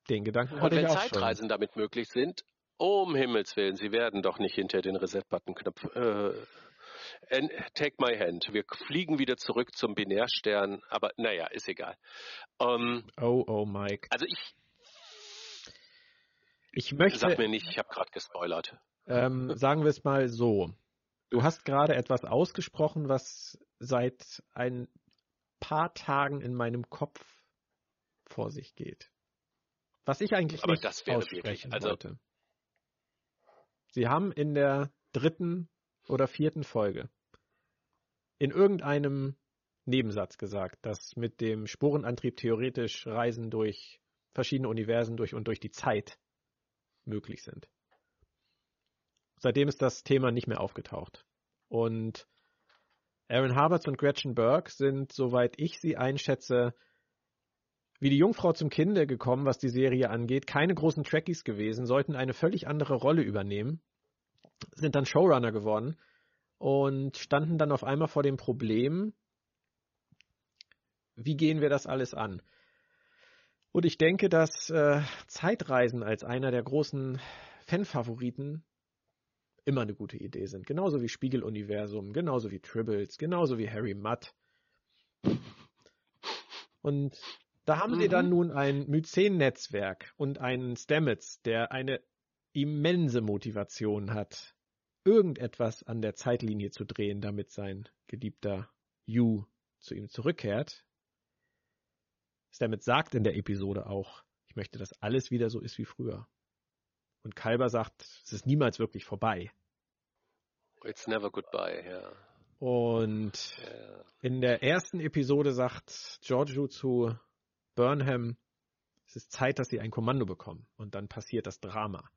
den Gedanken hatte Und wenn Zeitreisen schon. damit möglich sind, um Himmels Willen, sie werden doch nicht hinter den Reset-Button-Knopf. Äh, take my hand. Wir fliegen wieder zurück zum Binärstern, aber naja, ist egal. Ähm, oh, oh, Mike. Also ich. Ich möchte. Sag mir nicht, ich habe gerade gespoilert. Ähm, sagen wir es mal so. Du hast gerade etwas ausgesprochen, was seit ein paar Tagen in meinem Kopf vor sich geht. Was ich eigentlich Aber nicht das wäre aussprechen also wollte. Sie haben in der dritten oder vierten Folge in irgendeinem Nebensatz gesagt, dass mit dem Spurenantrieb theoretisch Reisen durch verschiedene Universen durch und durch die Zeit möglich sind. Seitdem ist das Thema nicht mehr aufgetaucht. Und Aaron Harberts und Gretchen Burke sind, soweit ich sie einschätze, wie die Jungfrau zum Kinde gekommen, was die Serie angeht, keine großen Trekkies gewesen, sollten eine völlig andere Rolle übernehmen, sind dann Showrunner geworden und standen dann auf einmal vor dem Problem, wie gehen wir das alles an? Und ich denke, dass äh, Zeitreisen als einer der großen Fanfavoriten immer eine gute Idee sind. Genauso wie Spiegeluniversum, genauso wie Tribbles, genauso wie Harry Mudd. Und da haben mhm. sie dann nun ein Myzen-Netzwerk und einen Stamets, der eine immense Motivation hat, irgendetwas an der Zeitlinie zu drehen, damit sein geliebter Yu zu ihm zurückkehrt. Stamets sagt in der Episode auch, ich möchte, dass alles wieder so ist wie früher. Und Kalber sagt, es ist niemals wirklich vorbei. It's never goodbye, ja. Und yeah. in der ersten Episode sagt Giorgio zu Burnham, es ist Zeit, dass sie ein Kommando bekommen. Und dann passiert das Drama.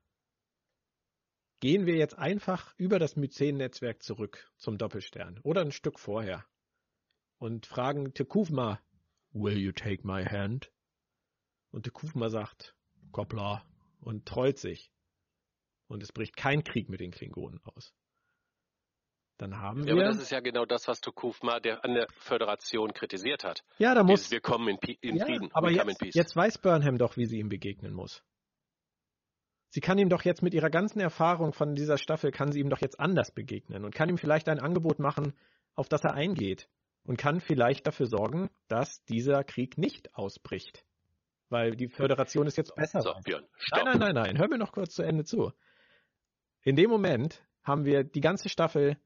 Gehen wir jetzt einfach über das Myzen-Netzwerk zurück zum Doppelstern oder ein Stück vorher und fragen Tekufma, Will you take my hand? Und Tekufma sagt, Koppler und trollt sich und es bricht kein Krieg mit den Klingonen aus. Dann haben ja, wir. Aber das ist ja genau das, was Tukufma der, an der Föderation kritisiert hat. Ja, da muss. Dieses, wir kommen in, in ja, Frieden. Aber jetzt, jetzt weiß Burnham doch, wie sie ihm begegnen muss. Sie kann ihm doch jetzt mit ihrer ganzen Erfahrung von dieser Staffel, kann sie ihm doch jetzt anders begegnen und kann ihm vielleicht ein Angebot machen, auf das er eingeht und kann vielleicht dafür sorgen, dass dieser Krieg nicht ausbricht. Weil die Föderation ist jetzt besser. So, Björn, nein, nein, nein, nein, hör mir noch kurz zu Ende zu. In dem Moment haben wir die ganze Staffel,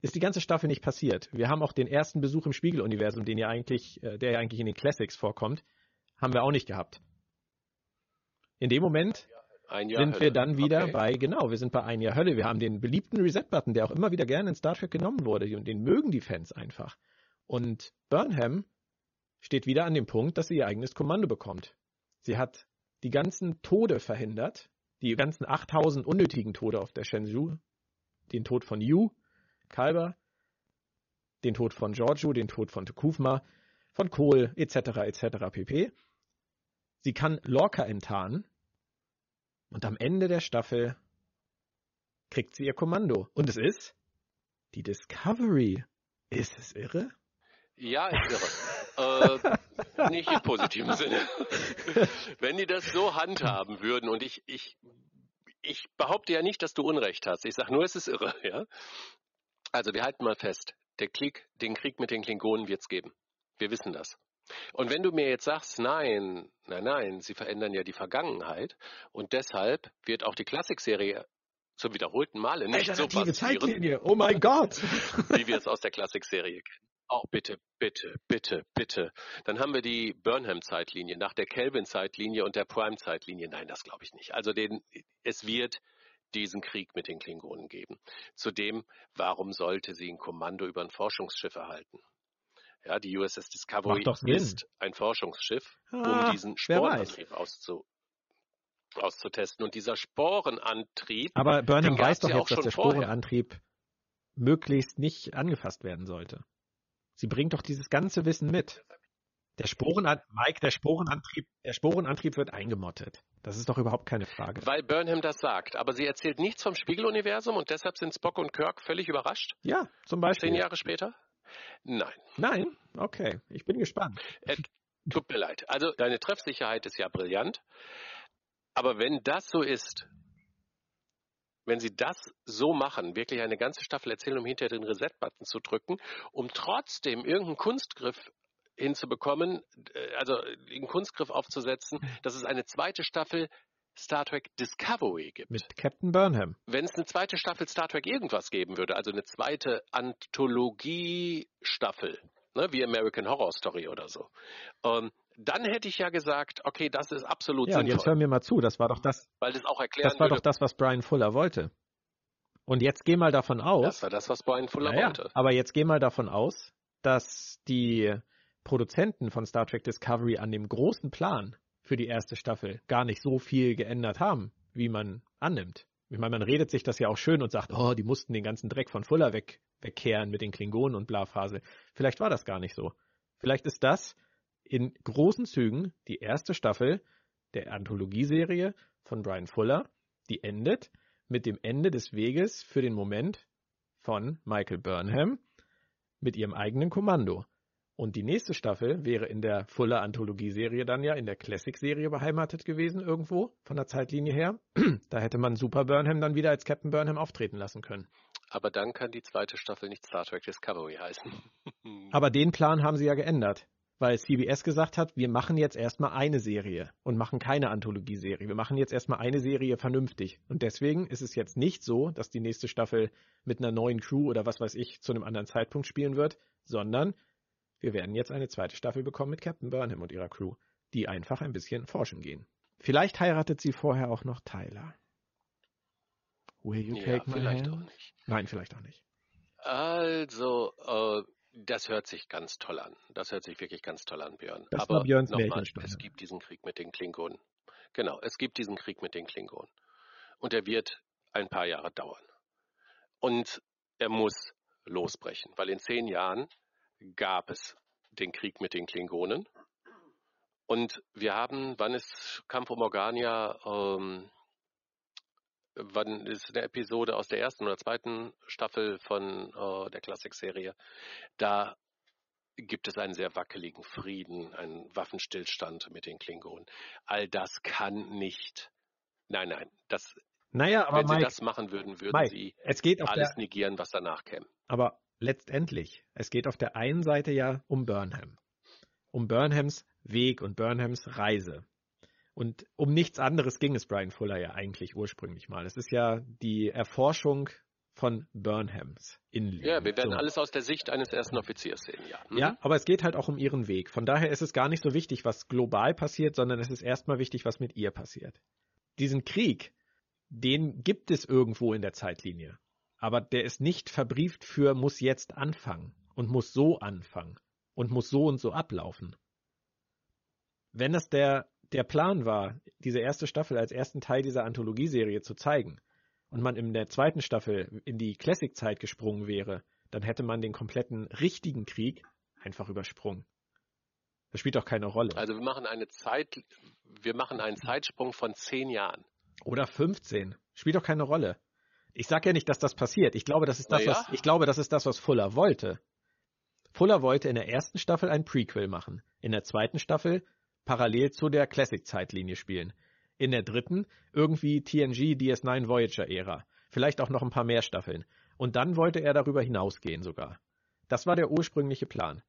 ist die ganze Staffel nicht passiert. Wir haben auch den ersten Besuch im Spiegeluniversum, den ja eigentlich, äh, der ja eigentlich in den Classics vorkommt, haben wir auch nicht gehabt. In dem Moment sind Hölle. wir dann wieder okay. bei, genau, wir sind bei ein Jahr Hölle. Wir haben den beliebten Reset-Button, der auch immer wieder gerne in Star Trek genommen wurde und den mögen die Fans einfach. Und Burnham steht wieder an dem Punkt, dass sie ihr eigenes Kommando bekommt. Sie hat die ganzen Tode verhindert, die ganzen 8000 unnötigen Tode auf der Shenzhou, den Tod von Yu, Kalber, den Tod von Giorgio, den Tod von Tekufma, von Kohl, etc., etc., pp. Sie kann Lorca enttarnen und am Ende der Staffel kriegt sie ihr Kommando. Und es ist die Discovery. Ist es irre? Ja, ist irre. äh, nicht im positiven Sinne. Wenn die das so handhaben würden, und ich, ich, ich behaupte ja nicht, dass du Unrecht hast. Ich sage nur, es ist irre, ja. Also wir halten mal fest, der Krieg, den Krieg mit den Klingonen wird es geben. Wir wissen das. Und wenn du mir jetzt sagst, nein, nein, nein, sie verändern ja die Vergangenheit und deshalb wird auch die Klassikserie zum wiederholten Male nicht so passieren, Zeitlinie. Oh mein Gott! wie wir es aus der Klassikserie kennen. Auch bitte, bitte, bitte, bitte. Dann haben wir die Burnham-Zeitlinie nach der Kelvin-Zeitlinie und der Prime-Zeitlinie. Nein, das glaube ich nicht. Also den, es wird diesen Krieg mit den Klingonen geben. Zudem, warum sollte sie ein Kommando über ein Forschungsschiff erhalten? Ja, die USS Discovery ist ein Forschungsschiff, ah, um diesen Sporenantrieb auszu auszutesten. Und dieser Sporenantrieb. Aber Burnham weiß doch ja jetzt, dass der vorher. Sporenantrieb möglichst nicht angefasst werden sollte. Sie bringt doch dieses ganze Wissen mit. Der Sporenantrieb, Mike, der Sporenantrieb, der Sporenantrieb wird eingemottet. Das ist doch überhaupt keine Frage. Weil Burnham das sagt. Aber sie erzählt nichts vom Spiegeluniversum und deshalb sind Spock und Kirk völlig überrascht. Ja, zum Beispiel. Zehn Jahre später? Nein. Nein? Okay. Ich bin gespannt. Äh, tut mir leid. Also deine Treffsicherheit ist ja brillant. Aber wenn das so ist, wenn sie das so machen, wirklich eine ganze Staffel erzählen, um hinterher den Reset-Button zu drücken, um trotzdem irgendeinen Kunstgriff hinzubekommen, äh, also einen Kunstgriff aufzusetzen, dass es eine zweite Staffel Star Trek Discovery gibt. Mit Captain Burnham. Wenn es eine zweite Staffel Star Trek irgendwas geben würde, also eine zweite Anthologie-Staffel, ne, wie American Horror Story oder so, ähm, dann hätte ich ja gesagt, okay, das ist absolut ja, sinnvoll. Ja, jetzt hör mir mal zu, das war doch das, weil das auch erklären Das war würde. doch das, was Brian Fuller wollte. Und jetzt geh mal davon aus. Das war das, was Brian Fuller naja, wollte. Aber jetzt geh mal davon aus, dass die Produzenten von Star Trek Discovery an dem großen Plan für die erste Staffel gar nicht so viel geändert haben, wie man annimmt. Ich meine, man redet sich das ja auch schön und sagt, oh, die mussten den ganzen Dreck von Fuller weg, wegkehren mit den Klingonen und Blaphase. Vielleicht war das gar nicht so. Vielleicht ist das in großen Zügen die erste Staffel der Anthologieserie von Brian Fuller, die endet mit dem Ende des Weges für den Moment von Michael Burnham mit ihrem eigenen Kommando. Und die nächste Staffel wäre in der Fuller Anthologieserie dann ja in der Classic-Serie beheimatet gewesen, irgendwo von der Zeitlinie her. da hätte man Super Burnham dann wieder als Captain Burnham auftreten lassen können. Aber dann kann die zweite Staffel nicht Star Trek Discovery heißen. Aber den Plan haben sie ja geändert, weil CBS gesagt hat, wir machen jetzt erstmal eine Serie und machen keine Anthologieserie. Wir machen jetzt erstmal eine Serie vernünftig. Und deswegen ist es jetzt nicht so, dass die nächste Staffel mit einer neuen Crew oder was weiß ich zu einem anderen Zeitpunkt spielen wird, sondern wir werden jetzt eine zweite Staffel bekommen mit Captain Burnham und ihrer Crew, die einfach ein bisschen forschen gehen. Vielleicht heiratet sie vorher auch noch Tyler. Will you take ja, my vielleicht hand? auch nicht. Nein, vielleicht auch nicht. Also, äh, das hört sich ganz toll an. Das hört sich wirklich ganz toll an, Björn. Das Aber nochmal, es gibt diesen Krieg mit den Klingonen. Genau, es gibt diesen Krieg mit den Klingonen. Und er wird ein paar Jahre dauern. Und er muss losbrechen, weil in zehn Jahren gab es den Krieg mit den Klingonen. Und wir haben, wann ist Campo Morgania, ähm, wann ist eine Episode aus der ersten oder zweiten Staffel von äh, der Classic-Serie, da gibt es einen sehr wackeligen Frieden, einen Waffenstillstand mit den Klingonen. All das kann nicht. Nein, nein, das. Naja, aber wenn Mike, sie das machen würden, würden Mike, sie alles der, negieren, was danach käme. Aber letztendlich, es geht auf der einen Seite ja um Burnham. Um Burnhams Weg und Burnhams Reise. Und um nichts anderes ging es Brian Fuller ja eigentlich ursprünglich mal. Es ist ja die Erforschung von Burnhams Innenleben. Ja, wir werden so. alles aus der Sicht eines ersten Offiziers sehen, ja. Mhm. Ja, aber es geht halt auch um ihren Weg. Von daher ist es gar nicht so wichtig, was global passiert, sondern es ist erstmal wichtig, was mit ihr passiert. Diesen Krieg, den gibt es irgendwo in der Zeitlinie aber der ist nicht verbrieft für muss jetzt anfangen und muss so anfangen und muss so und so ablaufen. Wenn das der, der Plan war, diese erste Staffel als ersten Teil dieser Anthologieserie zu zeigen und man in der zweiten Staffel in die Classic-Zeit gesprungen wäre, dann hätte man den kompletten richtigen Krieg einfach übersprungen. Das spielt doch keine Rolle. Also wir machen eine Zeit, wir machen einen Zeitsprung von zehn Jahren. Oder 15. Spielt doch keine Rolle. Ich sage ja nicht, dass das passiert. Ich glaube, das ist das, ja. was, ich glaube, das ist das, was Fuller wollte. Fuller wollte in der ersten Staffel ein Prequel machen, in der zweiten Staffel parallel zu der Classic-Zeitlinie spielen, in der dritten irgendwie TNG DS9 Voyager-Ära, vielleicht auch noch ein paar mehr Staffeln. Und dann wollte er darüber hinausgehen sogar. Das war der ursprüngliche Plan.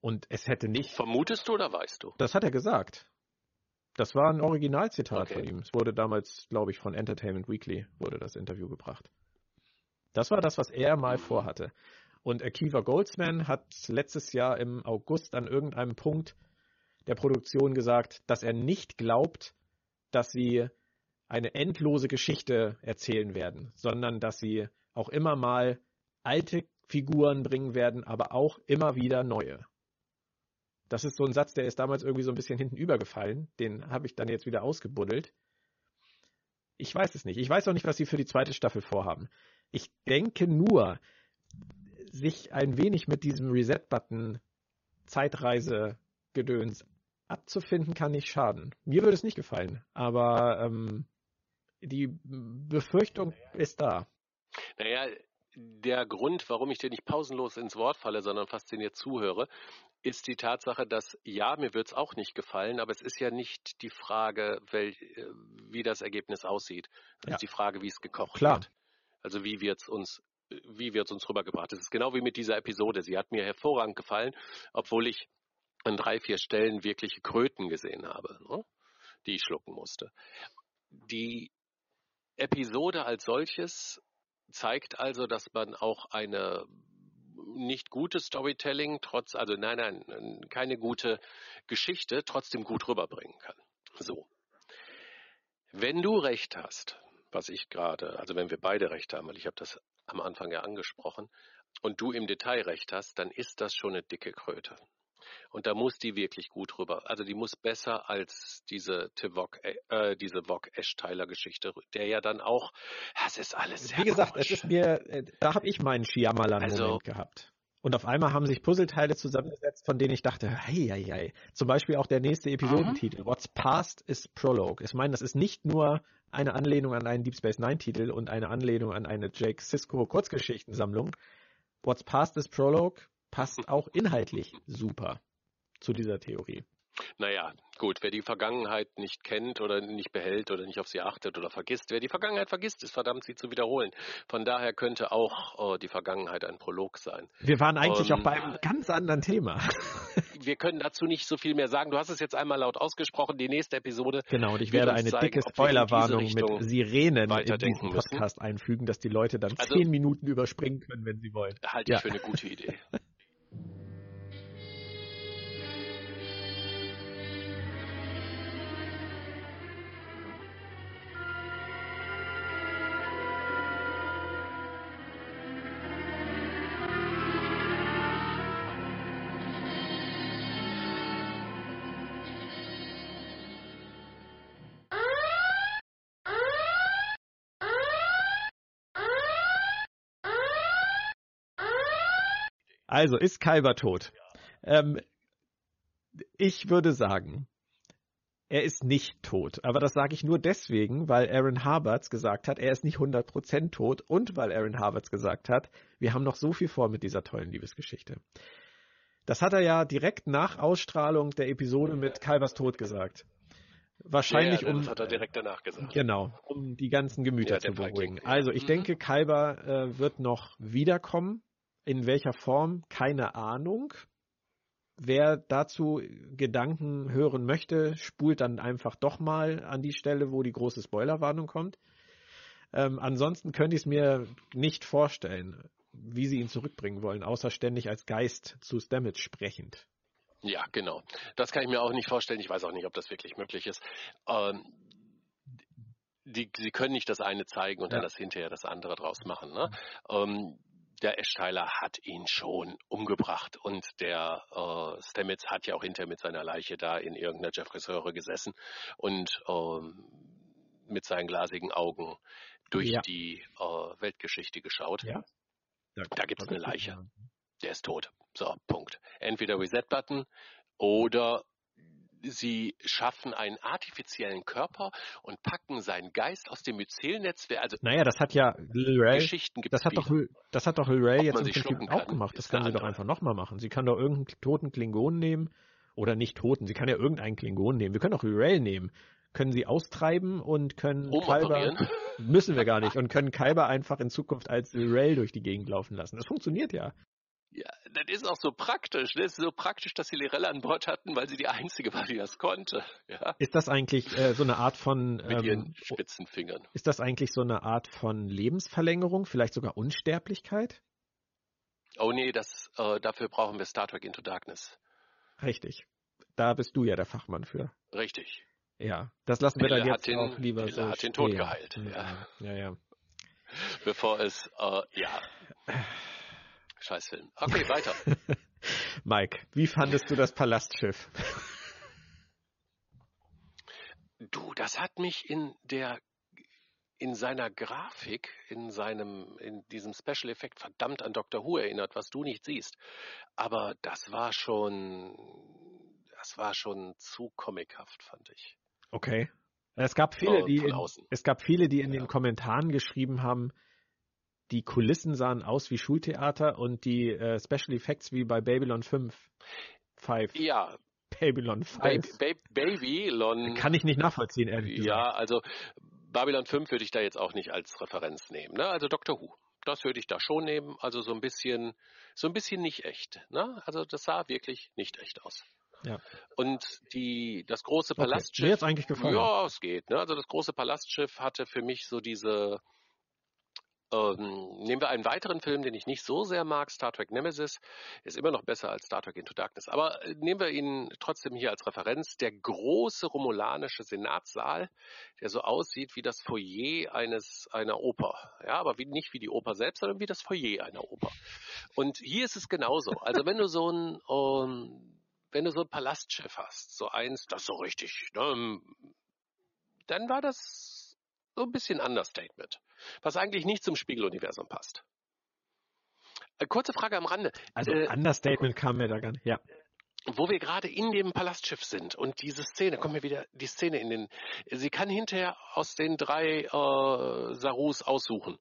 Und es hätte nicht. Vermutest du oder weißt du? Das hat er gesagt. Das war ein Originalzitat Okay. von ihm. Es wurde damals, glaube ich, von Entertainment Weekly wurde das Interview gebracht. Das war das, was er mal vorhatte. Und Akiva Goldsman hat letztes Jahr im August an irgendeinem Punkt der Produktion gesagt, dass er nicht glaubt, dass sie eine endlose Geschichte erzählen werden, sondern dass sie auch immer mal alte Figuren bringen werden, aber auch immer wieder neue. Das ist so ein Satz, der ist damals irgendwie so ein bisschen hinten übergefallen. Den habe ich dann jetzt wieder ausgebuddelt. Ich weiß es nicht. Ich weiß auch nicht, was sie für die zweite Staffel vorhaben. Ich denke nur, sich ein wenig mit diesem Reset-Button Zeitreise-Gedöns abzufinden, kann nicht schaden. Mir würde es nicht gefallen, aber ähm, die Befürchtung ist da. Naja, der Grund, warum ich dir nicht pausenlos ins Wort falle, sondern fasziniert zuhöre, ist die Tatsache, dass ja, mir wird es auch nicht gefallen, aber es ist ja nicht die Frage, wel, äh, wie das Ergebnis aussieht. Es Ja. ist die Frage, wie es gekocht Klar. wird. Also wie wird es uns, wie wird es uns rübergebracht? Es ist genau wie mit dieser Episode. Sie hat mir hervorragend gefallen, obwohl ich an drei, vier Stellen wirkliche Kröten gesehen habe, ne? die ich schlucken musste. Die Episode als solches zeigt also, dass man auch eine nicht gute Storytelling, trotz, also nein, nein, keine gute Geschichte, trotzdem gut rüberbringen kann. So. Wenn du recht hast, was ich gerade, also wenn wir beide recht haben, weil ich habe das am Anfang ja angesprochen, und du im Detail recht hast, dann ist das schon eine dicke Kröte. Und da muss die wirklich gut rüber. Also die muss besser als diese Tivok, äh, diese Vok Esch-Tyler Geschichte, der ja dann auch, es ist alles sehr Wie gesagt, komisch. es ist mir, äh, da habe ich meinen Shyamalan-Moment Also- gehabt. Und auf einmal haben sich Puzzleteile zusammengesetzt, von denen ich dachte, hey, hey. Zum Beispiel auch der nächste Episodentitel, What's Past is Prologue. Ich meine, das ist nicht nur eine Anlehnung an einen Deep Space Nine-Titel und eine Anlehnung an eine Jake Sisko Kurzgeschichtensammlung. What's Past is Prologue passt auch inhaltlich super zu dieser Theorie. Naja, gut, wer die Vergangenheit nicht kennt oder nicht behält oder nicht auf sie achtet oder vergisst, wer die Vergangenheit vergisst, ist verdammt, sie zu wiederholen. Von daher könnte auch äh, die Vergangenheit ein Prolog sein. Wir waren eigentlich Ähm, auch bei einem ganz anderen Thema. Wir können dazu nicht so viel mehr sagen. Du hast es jetzt einmal laut ausgesprochen. Die nächste Episode Genau, und ich werde eine zeigen, dicke Spoilerwarnung mit Sirenen in diesen müssen. Podcast einfügen, dass die Leute dann Also- zehn Minuten überspringen können, wenn sie wollen. halte Ja. ich für eine gute Idee. Also, ist Kalber tot? Ähm, ich würde sagen, er ist nicht tot. Aber das sage ich nur deswegen, weil Aaron Harberts gesagt hat, er ist nicht 100% tot und weil Aaron Harberts gesagt hat, wir haben noch so viel vor mit dieser tollen Liebesgeschichte. Das hat er ja direkt nach Ausstrahlung der Episode mit Kalbers Tod gesagt. Wahrscheinlich ja, ja, um das hat er direkt danach gesagt. Genau, um die ganzen Gemüter Ja, zu beruhigen. Also ich Mhm. denke, Kalber äh, wird noch wiederkommen. In welcher Form? Keine Ahnung. Wer dazu Gedanken hören möchte, spult dann einfach doch mal an die Stelle, wo die große Spoilerwarnung kommt. Ähm, ansonsten könnte ich es mir nicht vorstellen, wie sie ihn zurückbringen wollen, außer ständig als Geist zu Stamets sprechend. Ja, genau. Das kann ich mir auch nicht vorstellen. Ich weiß auch nicht, ob das wirklich möglich ist. Ähm, die, sie können nicht das eine zeigen und Ja. dann das hinterher das andere draus machen. Ne? Ähm, der Eschtyler hat ihn schon umgebracht und der äh, Stamets hat ja auch hinterher mit seiner Leiche da in irgendeiner Jeffreys-Röhre gesessen und ähm, mit seinen glasigen Augen durch Ja. die äh, Weltgeschichte geschaut. Ja. Da gibt's eine Leiche. Der ist tot. So, Punkt. Entweder Reset-Button oder sie schaffen einen artifiziellen Körper und packen seinen Geist aus dem Myzelnetzwerk, also Naja, das hat ja Lil Ray Geschichten gibt Das hat doch, das hat doch Lil Ray jetzt im Prinzip auch kann, gemacht. Das kann sie doch einfach nochmal machen. Sie kann doch irgendeinen toten Klingon nehmen. Oder nicht toten. Sie kann ja irgendeinen Klingon nehmen. Wir können auch Lil Ray nehmen. Können sie austreiben und können. Kalber, müssen wir gar nicht, und können Kalber einfach in Zukunft als Lil Ray durch die Gegend laufen lassen. Das funktioniert ja. Ja, das ist auch so praktisch. Das ist so praktisch, dass sie Lirella an Bord hatten, weil sie die einzige war, die das konnte. Ja. Ist das eigentlich äh, so eine Art von mit ähm, ihren spitzen Fingern? Ist das eigentlich so eine Art von Lebensverlängerung, vielleicht sogar Unsterblichkeit? Oh nee, das äh, dafür brauchen wir Star Trek Into Darkness. Richtig. Da bist du ja der Fachmann für. Richtig. Ja, das lassen wir Pille dann jetzt den, auch lieber Pille so hat den Tod geheilt. Ja. Ja, ja, ja. Bevor es, äh, ja. Scheißfilm. Okay, weiter. Mike, wie fandest du das Palastschiff? Du, das hat mich in der in seiner Grafik, in seinem, in diesem Special Effekt verdammt an Doctor Who erinnert, was du nicht siehst. Aber das war schon, das war schon zu comichaft, fand ich. Okay. Es gab viele, die in, es gab viele, die in Ja. den Kommentaren geschrieben haben, die Kulissen sahen aus wie Schultheater und die äh, Special Effects wie bei Babylon 5. Five. Ja, Babylon Baby, 5. Baby, Babylon. Kann ich nicht nachvollziehen, ehrlich gesagt. Ja, also Babylon 5 würde ich da jetzt auch nicht als Referenz nehmen. Ne? Also Doctor Who, das würde ich da schon nehmen. Also so ein bisschen, so ein bisschen nicht echt. Ne? Also das sah wirklich nicht echt aus. Ja. Und die, das große Okay. Palastschiff. Mir hat's eigentlich gefallen. Ja, es geht. Ne? Also das große Palastschiff hatte für mich so diese. Ähm, nehmen wir einen weiteren Film, den ich nicht so sehr mag, Star Trek Nemesis, ist immer noch besser als Star Trek Into Darkness. Aber äh, nehmen wir ihn trotzdem hier als Referenz. Der große romulanische Senatssaal, der so aussieht wie das Foyer eines einer Oper. Ja, aber wie, nicht wie die Oper selbst, sondern wie das Foyer einer Oper. Und hier ist es genauso. Also wenn du so ein ähm, wenn du so ein Palastschiff hast, so eins, das so richtig, ne, dann war das so ein bisschen Understatement, was eigentlich nicht zum Spiegeluniversum passt. Äh, Kurze Frage am Rande. Also Äh, Understatement kam mir da gar nicht. Ja. wo wir gerade in dem Palastschiff sind und diese Szene, kommt mir wieder die Szene in den, sie kann hinterher aus den drei äh, Sarus aussuchen.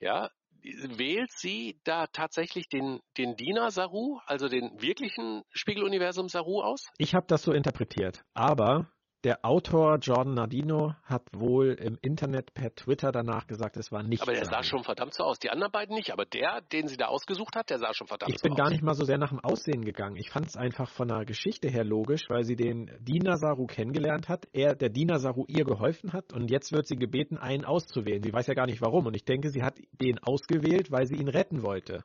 Ja, wählt sie da tatsächlich den, den Diener Saru, also den wirklichen Spiegeluniversum Saru aus? Ich habe das so interpretiert. Aber der Autor Jordan Nardino hat wohl im Internet per Twitter danach gesagt, es war nicht Aber der sah sein. schon verdammt so aus. Die anderen beiden nicht, aber der, den sie da ausgesucht hat, der sah schon verdammt Ich so bin aus. gar nicht mal so sehr nach dem Aussehen gegangen. Ich fand es einfach von der Geschichte her logisch, weil sie den Diener Saru kennengelernt hat, er, der Diener Saru ihr geholfen hat und jetzt wird sie gebeten, einen auszuwählen. Sie weiß ja gar nicht warum und ich denke, sie hat den ausgewählt, weil sie ihn retten wollte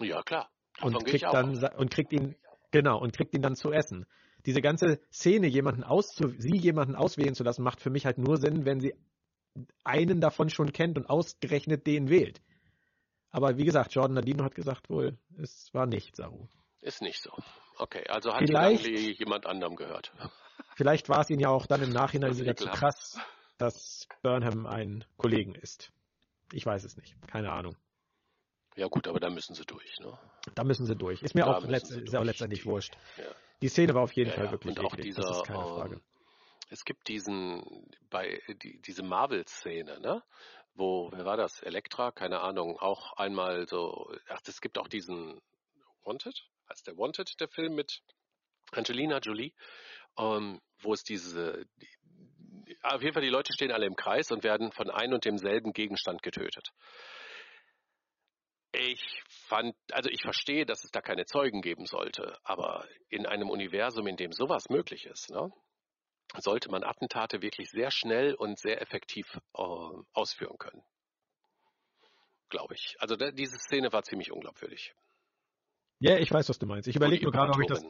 Ja, klar. Davon und ich kriegt dann und kriegt ihn genau und kriegt ihn dann zu essen. Diese ganze Szene, jemanden auszu sie jemanden auswählen zu lassen, macht für mich halt nur Sinn, wenn sie einen davon schon kennt und ausgerechnet den wählt. Aber wie gesagt, Jordan Nadino hat gesagt wohl, es war nicht Saru. Ist nicht so. Okay, also hat Vielleicht- die Langley jemand anderem gehört. Vielleicht war es ihnen ja auch dann im Nachhinein wieder zu krass, dass Burnham ein Kollegen ist. Ich weiß es nicht. Keine Ahnung. Ja gut, aber da müssen sie durch, ne? Da müssen sie durch. Ist mir Da auch, letzt, ist auch letztendlich wurscht. Ja. Die Szene war auf jeden Ja, Fall ja. wirklich Und auch eklig. dieser, das ist keine Frage. ähm, es gibt diesen, bei, die, diese Marvel-Szene, ne? Wo, wer war das? Elektra? Keine Ahnung. Auch einmal so, ach, es gibt auch diesen Wanted? Heißt der Wanted, der Film mit Angelina Jolie? Ähm, wo es diese, die, auf jeden Fall die Leute stehen alle im Kreis und werden von ein und demselben Gegenstand getötet. Ich fand, also ich verstehe, dass es da keine Zeugen geben sollte, aber in einem Universum, in dem sowas möglich ist, ne, sollte man Attentate wirklich sehr schnell und sehr effektiv äh, ausführen können. Glaube ich. Also da, diese Szene war ziemlich unglaubwürdig. Ja, ich weiß, was du meinst. Ich überlege nur gerade, ob ich das,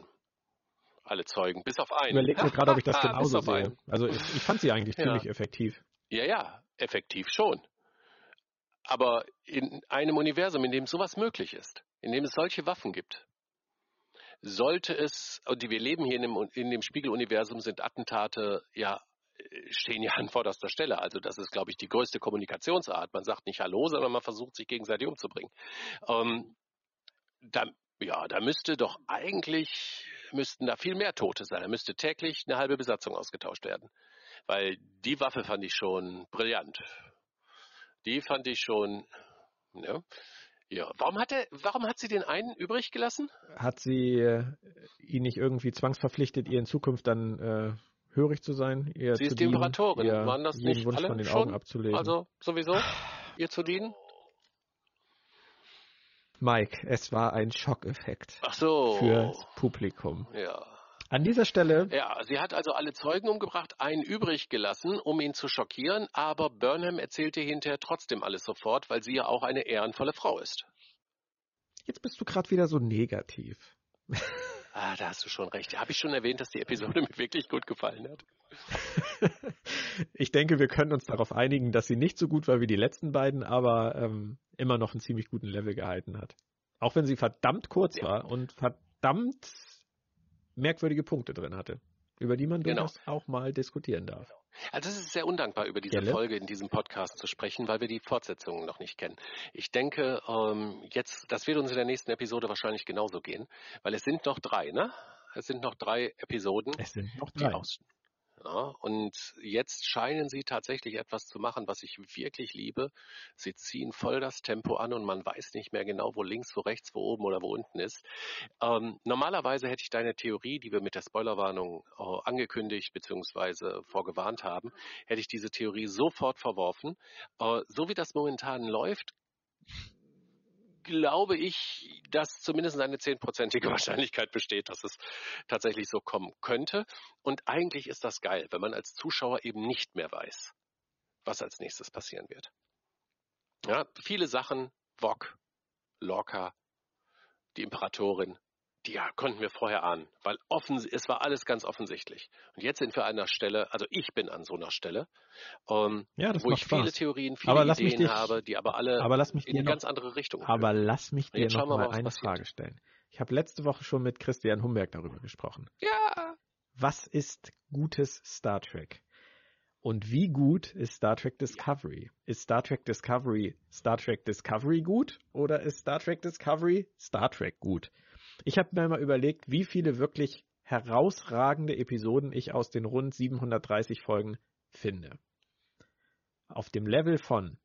alle Zeugen, bis auf einen. überleg nur gerade, ob ich das genauso sehe. Also ich, ich fand sie eigentlich Ja. ziemlich effektiv. Ja, ja, effektiv schon. Aber in einem Universum, in dem sowas möglich ist, in dem es solche Waffen gibt, sollte es, und die wir leben hier in dem, in dem Spiegeluniversum, sind Attentate ja stehen ja an vorderster Stelle. Also das ist, glaube ich, die größte Kommunikationsart. Man sagt nicht Hallo, sondern man versucht, sich gegenseitig umzubringen. Ähm, da, ja, da müsste doch eigentlich, müssten da viel mehr Tote sein. Da müsste täglich eine halbe Besatzung ausgetauscht werden. Weil die Waffe fand ich schon brillant. Die fand ich schon, ja. Ja, warum hat er, warum hat sie den einen übrig gelassen? Hat sie äh, ihn nicht irgendwie zwangsverpflichtet, ihr in Zukunft dann äh, hörig zu sein? Ihr Sie zu ist die Imperatorin. ihr Waren das nicht Wunsch alle von den schon? Augen abzulegen? Also sowieso, ihr zu dienen? Mike, es war ein Schockeffekt Ach so. fürs Publikum. Ja. An dieser Stelle, Ja, sie hat also alle Zeugen umgebracht, einen übrig gelassen, um ihn zu schockieren, aber Burnham erzählte hinterher trotzdem alles sofort, weil sie ja auch eine ehrenvolle Frau ist. jetzt bist du gerade wieder so negativ. Ah, da hast du schon recht. Habe ich schon erwähnt, dass die Episode mir wirklich gut gefallen hat? ich denke, wir können uns darauf einigen, dass sie nicht so gut war wie die letzten beiden, aber ähm, immer noch einen ziemlich guten Level gehalten hat. Auch wenn sie verdammt kurz Ja. war und verdammt merkwürdige Punkte drin hatte, über die man Genau. auch mal diskutieren darf. Also es ist sehr undankbar, über diese Gelle? Folge in diesem Podcast zu sprechen, weil wir die Fortsetzungen noch nicht kennen. Ich denke, ähm, jetzt, das wird uns in der nächsten Episode wahrscheinlich genauso gehen, weil es sind noch drei, ne? Es sind noch drei Episoden, Es sind noch die drei. aus. Ja, und jetzt scheinen sie tatsächlich etwas zu machen, was ich wirklich liebe. Sie ziehen voll das Tempo an und man weiß nicht mehr genau, wo links, wo rechts, wo oben oder wo unten ist. Ähm, normalerweise hätte ich deine Theorie, die wir mit der Spoilerwarnung äh, angekündigt bzw. vorgewarnt haben, hätte ich diese Theorie sofort verworfen. Äh, so wie das momentan läuft, glaube ich, dass zumindest eine zehnprozentige Wahrscheinlichkeit besteht, dass es tatsächlich so kommen könnte. Und eigentlich ist das geil, wenn man als Zuschauer eben nicht mehr weiß, was als nächstes passieren wird. Ja, viele Sachen, Vog, Lorca, die Imperatorin, die ja, konnten wir vorher ahnen, weil offen, es war alles ganz offensichtlich. Und jetzt sind wir an einer Stelle, also ich bin an so einer Stelle, ähm, Ja, wo ich viele Spaß. Theorien, viele Aber Ideen dich- habe, die aber alle Aber in eine noch, ganz andere Richtung aber führen. lass mich dir noch mal mal, eine passiert. Frage stellen. Ich habe letzte Woche schon mit Christian Humberg darüber gesprochen. Ja. Was ist gutes Star Trek? Und wie gut ist Star Trek Discovery? Ist Star Trek Discovery Star Trek Discovery gut oder ist Star Trek Discovery Star Trek gut? Ich habe mir mal überlegt, wie viele wirklich herausragende Episoden ich aus den rund 730 Folgen finde. Auf dem Level von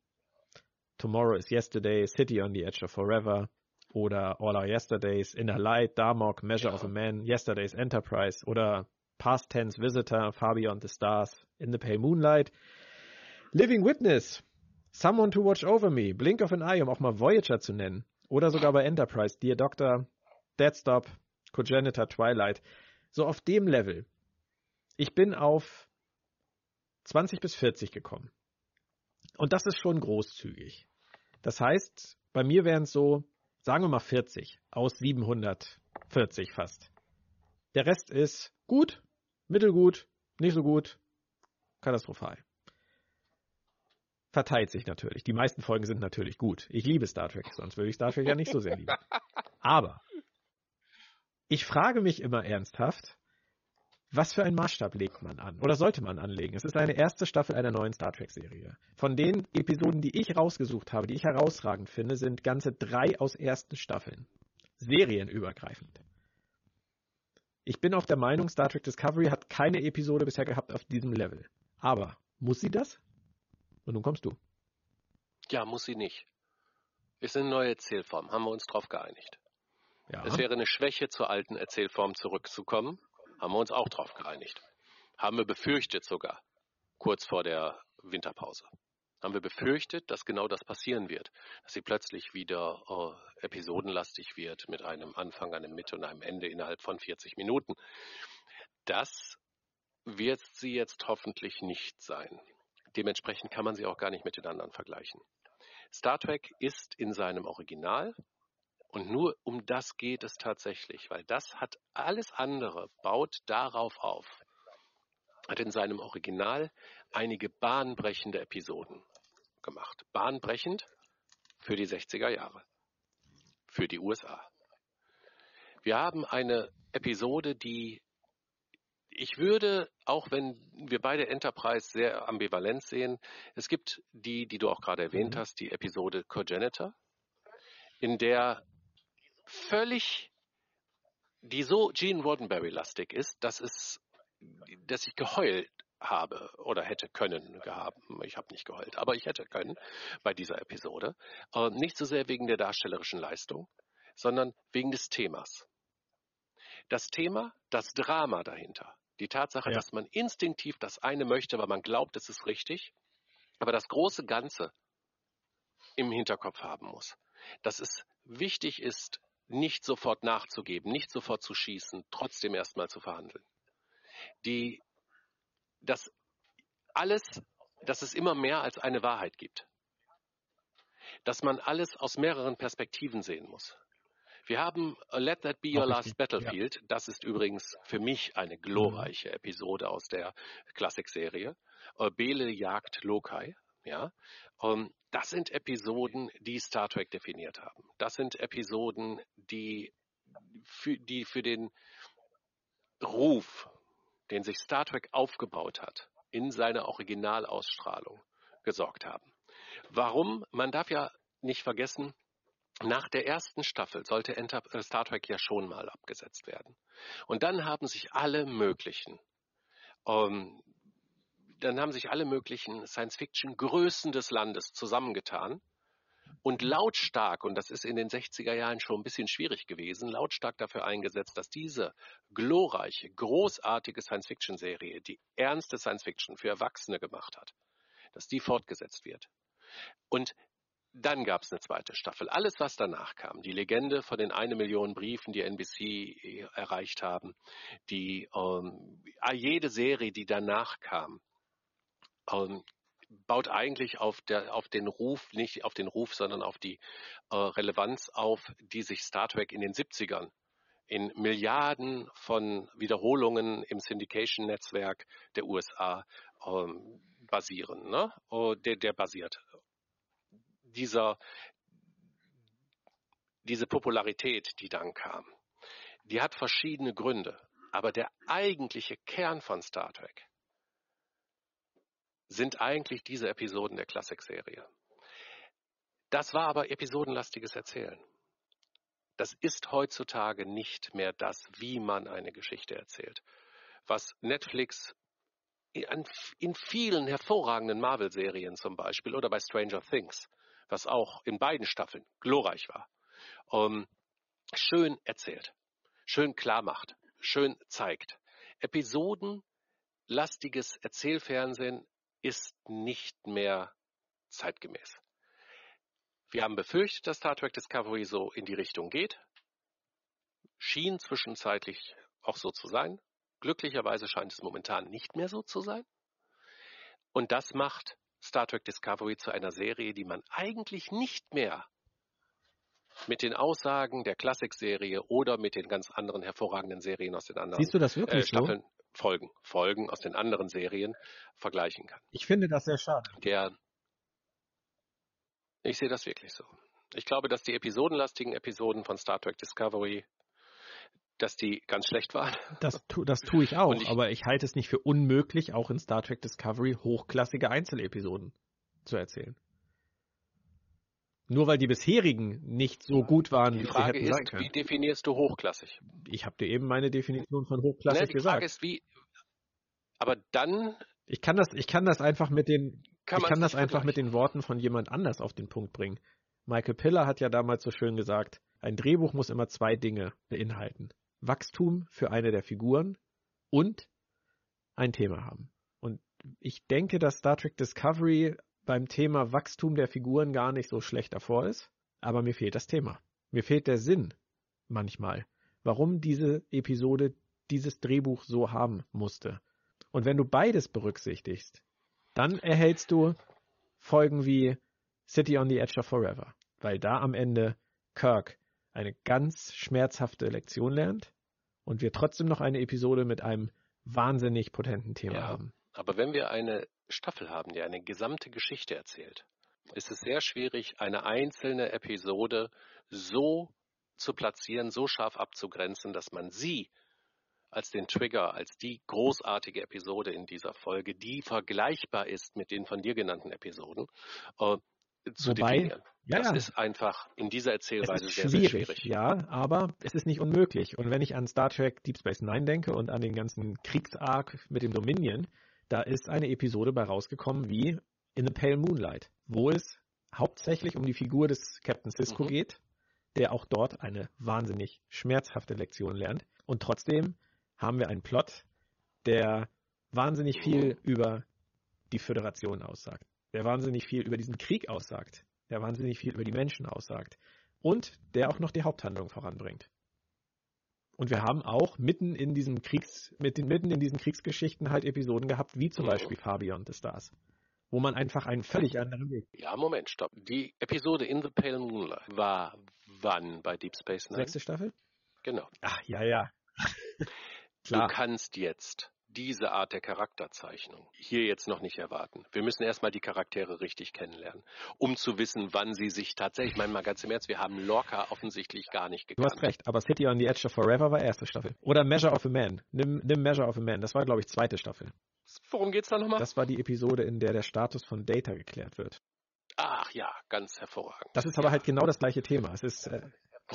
Tomorrow is Yesterday, City on the Edge of Forever oder All Our Yesterdays, Inner Light, Darmok, Measure Ja. of a Man, Yesterday's Enterprise oder Past Tense Visitor, Far Beyond the Stars, In the Pale Moonlight, Living Witness, Someone to Watch Over Me, Blink of an Eye, um auch mal Voyager zu nennen, oder sogar bei Enterprise, Dear Doctor, Dead Stop, Cogenitor, Twilight. So auf dem Level. Ich bin auf 20 bis 40 gekommen. Und das ist schon großzügig. Das heißt, bei mir wären es so, sagen wir mal 40 aus 740 fast. Der Rest ist gut, mittelgut, nicht so gut, katastrophal. Verteilt sich natürlich. Die meisten Folgen sind natürlich gut. Ich liebe Star Trek, sonst würde ich Star Trek ja nicht so sehr lieben. Aber ich frage mich immer ernsthaft, was für einen Maßstab legt man an? Oder sollte man anlegen? Es ist eine erste Staffel einer neuen Star Trek-Serie. Von den Episoden, die ich rausgesucht habe, die ich herausragend finde, sind ganze drei aus ersten Staffeln. Serienübergreifend. Ich bin auf der Meinung, Star Trek Discovery hat keine Episode bisher gehabt auf diesem Level. Aber muss sie das? Und nun kommst du. Ja, muss sie nicht. Ist eine neue Erzählform, haben wir uns darauf geeinigt. Ja. Es wäre eine Schwäche, zur alten Erzählform zurückzukommen, haben wir uns auch darauf geeinigt. Haben wir befürchtet sogar, kurz vor der Winterpause. Haben wir befürchtet, dass genau das passieren wird, dass sie plötzlich wieder äh, episodenlastig wird mit einem Anfang, einem Mitte und einem Ende innerhalb von 40 Minuten. Das wird sie jetzt hoffentlich nicht sein. Dementsprechend kann man sie auch gar nicht mit den anderen vergleichen. Star Trek ist in seinem Original und nur um das geht es tatsächlich, weil das hat alles andere, baut darauf auf, hat in seinem Original einige bahnbrechende Episoden gemacht. Bahnbrechend für die 60er Jahre, für die USA. Wir haben eine Episode, die ich würde, auch wenn wir beide Enterprise sehr ambivalent sehen, es gibt die, die du auch gerade erwähnt Mhm. hast, die Episode Cogenitor, in der völlig, die so Gene Roddenberry-lastig ist, dass es, dass ich geheult habe oder hätte können gehabt. Ich habe nicht geheult, aber ich hätte können bei dieser Episode. Äh, nicht so sehr wegen der darstellerischen Leistung, sondern wegen des Themas. Das Thema, das Drama dahinter. Die Tatsache, Ja. dass man instinktiv das eine möchte, weil man glaubt, es ist richtig, aber das große Ganze im Hinterkopf haben muss. Das ist wichtig ist, nicht sofort nachzugeben, nicht sofort zu schießen, trotzdem erstmal zu verhandeln. Die, dass alles, dass es immer mehr als eine Wahrheit gibt. Dass man alles aus mehreren Perspektiven sehen muss. Wir haben Let That Be Your Last Battlefield. Das ist übrigens für mich eine glorreiche Episode aus der Klassikserie. Äh, Bele jagt Lokai. Ja, ähm, das sind Episoden, die Star Trek definiert haben. Das sind Episoden, die für, die für den Ruf, den sich Star Trek aufgebaut hat, in seiner Originalausstrahlung gesorgt haben. Warum? Man darf ja nicht vergessen, nach der ersten Staffel sollte äh, Star Trek ja schon mal abgesetzt werden. Und dann haben sich alle möglichen ähm, dann haben sich alle möglichen Science-Fiction-Größen des Landes zusammengetan und lautstark, und das ist in den 60er Jahren schon ein bisschen schwierig gewesen, lautstark dafür eingesetzt, dass diese glorreiche, großartige Science-Fiction-Serie, die ernste Science-Fiction für Erwachsene gemacht hat, dass die fortgesetzt wird. Und dann gab es eine zweite Staffel. Alles, was danach kam, die Legende von den eine Million Briefen, die NBC erreicht haben, die ähm, jede Serie, die danach kam, ähm, baut eigentlich auf, der, auf den Ruf, nicht auf den Ruf, sondern auf die äh, Relevanz auf, die sich Star Trek in den 70ern in Milliarden von Wiederholungen im Syndication-Netzwerk der USA ähm, basieren. Ne? Oh, der, der basiert. Dieser, diese Popularität, die dann kam, die hat verschiedene Gründe. Aber der eigentliche Kern von Star Trek sind eigentlich diese Episoden der Klassikserie. Das war aber episodenlastiges Erzählen. Das ist heutzutage nicht mehr das, wie man eine Geschichte erzählt. Was Netflix in vielen hervorragenden Marvel-Serien zum Beispiel oder bei Stranger Things, was auch in beiden Staffeln glorreich war, um, ähm, schön erzählt, schön klar macht, schön zeigt. Episodenlastiges Erzählfernsehen ist nicht mehr zeitgemäß. Wir haben befürchtet, dass Star Trek Discovery so in die Richtung geht. Schien zwischenzeitlich auch so zu sein. Glücklicherweise scheint es momentan nicht mehr so zu sein. Und das macht Star Trek Discovery zu einer Serie, die man eigentlich nicht mehr mit den Aussagen der Klassikserie oder mit den ganz anderen hervorragenden Serien aus den anderen Siehst du das wirklich äh, Staffeln, so? Folgen, Folgen aus den anderen Serien vergleichen kann. Ich finde das sehr schade. Der, ich sehe das wirklich so. Ich glaube, dass die episodenlastigen Episoden von Star Trek Discovery, dass die ganz schlecht waren. Das, tu, das tue ich auch, ich, aber ich halte es nicht für unmöglich, auch in Star Trek Discovery hochklassige Einzelepisoden zu erzählen. Nur weil die bisherigen nicht so gut waren, die wie Frage sie hätten ist, sein können. Wie definierst du hochklassig? Ich habe dir eben meine Definition von hochklassig ne, die gesagt. Frage ist, wie. Aber dann. Ich kann das, ich kann das einfach mit den, kann ich kann das einfach mit den Worten von jemand anders auf den Punkt bringen. Michael Piller hat ja damals so schön gesagt, ein Drehbuch muss immer zwei Dinge beinhalten. Wachstum für eine der Figuren und ein Thema haben. Und ich denke, dass Star Trek Discovery beim Thema Wachstum der Figuren gar nicht so schlecht davor ist, aber mir fehlt das Thema. Mir fehlt der Sinn manchmal, warum diese Episode dieses Drehbuch so haben musste. Und wenn du beides berücksichtigst, dann erhältst du Folgen wie City on the Edge of Forever, weil da am Ende Kirk eine ganz schmerzhafte Lektion lernt und wir trotzdem noch eine Episode mit einem wahnsinnig potenten Thema ja, haben. Aber wenn wir eine Staffel haben, die eine gesamte Geschichte erzählt, ist es sehr schwierig, eine einzelne Episode so zu platzieren, so scharf abzugrenzen, dass man sie als den Trigger, als die großartige Episode in dieser Folge, die vergleichbar ist mit den von dir genannten Episoden, äh, zu Wobei, definieren. Ja, das ist einfach in dieser Erzählweise sehr, schwierig, sehr schwierig. Ja, aber es ist nicht unmöglich. Und wenn ich an Star Trek Deep Space Nine denke und an den ganzen Kriegsarc mit dem Dominion, da ist eine Episode bei rausgekommen wie In the Pale Moonlight, wo es hauptsächlich um die Figur des Captain Cisco mhm. geht, der auch dort eine wahnsinnig schmerzhafte Lektion lernt. Und trotzdem haben wir einen Plot, der wahnsinnig viel über die Föderation aussagt, der wahnsinnig viel über diesen Krieg aussagt, der wahnsinnig viel über die Menschen aussagt. und der auch noch die Haupthandlung voranbringt. Und wir haben auch mitten in diesem Kriegs, mitten in diesen Kriegsgeschichten halt Episoden gehabt, wie zum mhm. Beispiel Fabian the Stars. Wo man einfach einen völlig anderen Weg. Ja, Moment, stopp. Die Episode In the Pale Moonlight war wann bei Deep Space Nine? Sechste Staffel? Genau. Ach, ja, ja. Klar. Du kannst jetzt diese Art der Charakterzeichnung hier jetzt noch nicht erwarten. Wir müssen erstmal die Charaktere richtig kennenlernen, um zu wissen, wann sie sich tatsächlich, ich meine mal ganz im Ernst, wir haben Lorca offensichtlich gar nicht gekannt. Du hast recht, aber City on the Edge of Forever war erste Staffel. Oder Measure of a Man. Nimm, nimm Measure of a Man, das war glaube ich zweite Staffel. Worum geht's da nochmal? Das war die Episode, in der der Status von Data geklärt wird. Ach ja, ganz hervorragend. Das ist aber halt genau das gleiche Thema. Es ist äh,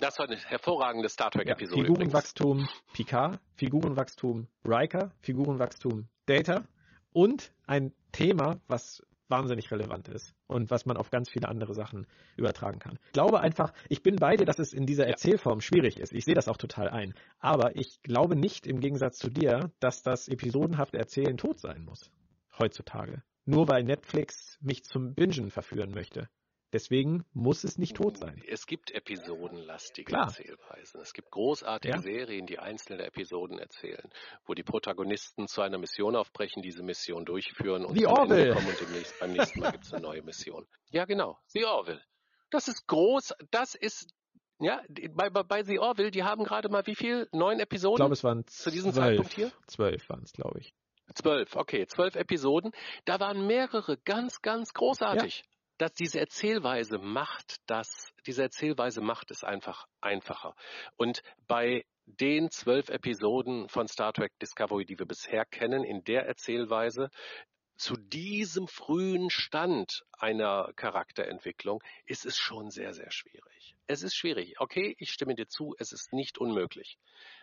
das war eine hervorragende Star Trek-Episode. Ja, Figurenwachstum übrigens. Picard, Figurenwachstum Riker, Figurenwachstum Data und ein Thema, was wahnsinnig relevant ist und was man auf ganz viele andere Sachen übertragen kann. Ich glaube einfach, ich bin bei dir, dass es in dieser Erzählform schwierig ist. Ich sehe das auch total ein. Aber ich glaube nicht im Gegensatz zu dir, dass das episodenhafte Erzählen tot sein muss. Heutzutage. Nur weil Netflix mich zum Bingen verführen möchte. Deswegen muss es nicht tot sein. Es gibt episodenlastige Klar. Erzählweisen. Es gibt großartige ja. Serien, die einzelne Episoden erzählen, wo die Protagonisten zu einer Mission aufbrechen, diese Mission durchführen und The Orville. kommen und demnächst, beim nächsten Mal gibt es eine neue Mission. Ja, genau. The Orville. Das ist groß, das ist ja, bei, bei The Orville, die haben gerade mal wie viel? Neun Episoden? Ich glaube, es waren zu diesem zwölf, Zeitpunkt hier? Zwölf waren es, glaube ich. Zwölf, okay, zwölf Episoden. Da waren mehrere ganz, ganz großartig. Ja dass diese Erzählweise macht das, diese Erzählweise macht es einfach einfacher. Und bei den zwölf Episoden von Star Trek Discovery, die wir bisher kennen, in der Erzählweise, zu diesem frühen Stand einer Charakterentwicklung ist es schon sehr, sehr schwierig. Es ist schwierig. Okay, ich stimme dir zu, es ist nicht unmöglich.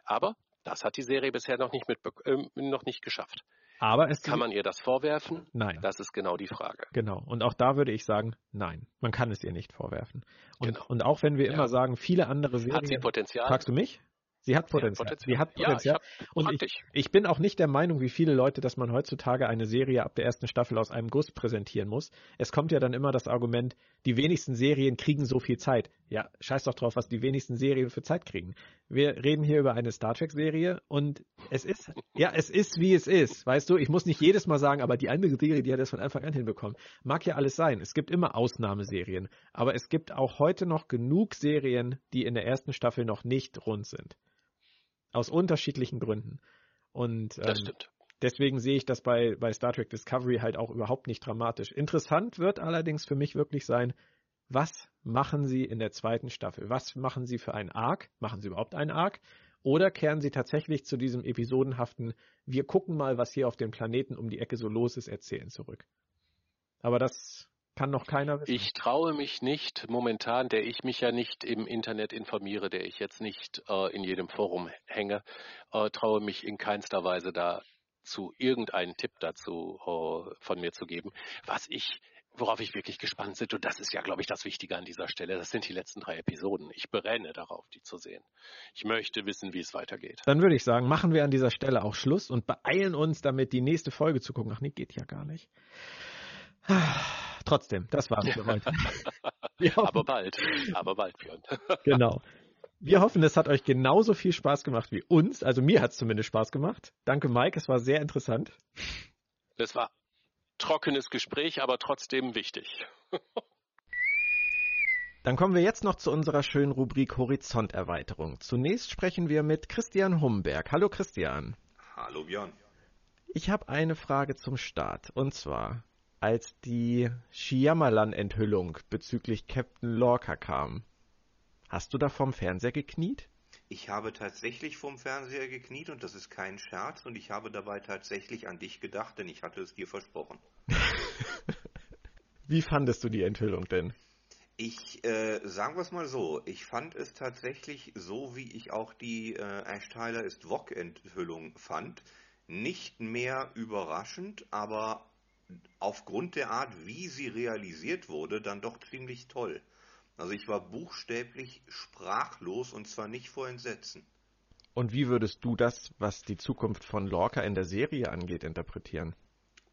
Aber das hat die Serie bisher noch nicht, äh, noch nicht geschafft. Aber es kann man ihr das vorwerfen? Nein. Das ist genau die Frage. Genau. Und auch da würde ich sagen, nein. Man kann es ihr nicht vorwerfen. Und, genau. und auch wenn wir ja. immer sagen, viele andere Serien. Hat sie Potenzial? Fragst du mich? Sie hat Potenzial. Potenzial. Sie hat Potenzial. Ja, und ich, ich, bin auch nicht der Meinung, wie viele Leute, dass man heutzutage eine Serie ab der ersten Staffel aus einem Guss präsentieren muss. Es kommt ja dann immer das Argument, die wenigsten Serien kriegen so viel Zeit. Ja, scheiß doch drauf, was die wenigsten Serien für Zeit kriegen. Wir reden hier über eine Star Trek Serie und es ist, ja, es ist wie es ist. Weißt du, ich muss nicht jedes Mal sagen, aber die andere Serie, die hat das von Anfang an hinbekommen. Mag ja alles sein. Es gibt immer Ausnahmeserien. Aber es gibt auch heute noch genug Serien, die in der ersten Staffel noch nicht rund sind. Aus unterschiedlichen Gründen. Und ähm, deswegen sehe ich das bei, bei Star Trek Discovery halt auch überhaupt nicht dramatisch. Interessant wird allerdings für mich wirklich sein, was machen sie in der zweiten Staffel? Was machen sie für einen Arc? Machen sie überhaupt einen Arc? Oder kehren sie tatsächlich zu diesem episodenhaften, wir gucken mal, was hier auf dem Planeten um die Ecke so los ist, erzählen zurück? Aber das kann noch keiner wissen. Ich traue mich nicht momentan, der ich mich ja nicht im Internet informiere, der ich jetzt nicht äh, in jedem Forum hänge, äh, traue mich in keinster Weise da zu irgendeinen Tipp dazu äh, von mir zu geben. Was ich worauf ich wirklich gespannt bin, und das ist ja, glaube ich, das Wichtige an dieser Stelle, das sind die letzten drei Episoden. Ich brenne darauf, die zu sehen. Ich möchte wissen, wie es weitergeht. Dann würde ich sagen, machen wir an dieser Stelle auch Schluss und beeilen uns damit, die nächste Folge zu gucken. Ach nee, geht ja gar nicht. Trotzdem, das war's für heute. aber bald, aber bald, Björn. genau. Wir hoffen, es hat euch genauso viel Spaß gemacht wie uns. Also mir hat es zumindest Spaß gemacht. Danke, Mike. Es war sehr interessant. Es war trockenes Gespräch, aber trotzdem wichtig. Dann kommen wir jetzt noch zu unserer schönen Rubrik Horizonterweiterung. Zunächst sprechen wir mit Christian Humberg. Hallo Christian. Hallo Björn. Ich habe eine Frage zum Start. Und zwar, als die Shyamalan-Enthüllung bezüglich Captain Lorca kam. Hast du da vorm Fernseher gekniet? Ich habe tatsächlich vorm Fernseher gekniet und das ist kein Scherz und ich habe dabei tatsächlich an dich gedacht, denn ich hatte es dir versprochen. Wie fandest du die Enthüllung denn? Ich äh, sagen wir es mal so, ich fand es tatsächlich so, wie ich auch die äh, Ash Tyler ist Wok Enthüllung fand, nicht mehr überraschend, aber aufgrund der Art, wie sie realisiert wurde, dann doch ziemlich toll. Also ich war buchstäblich sprachlos und zwar nicht vor Entsetzen. Und wie würdest du das, was die Zukunft von Lorca in der Serie angeht, interpretieren?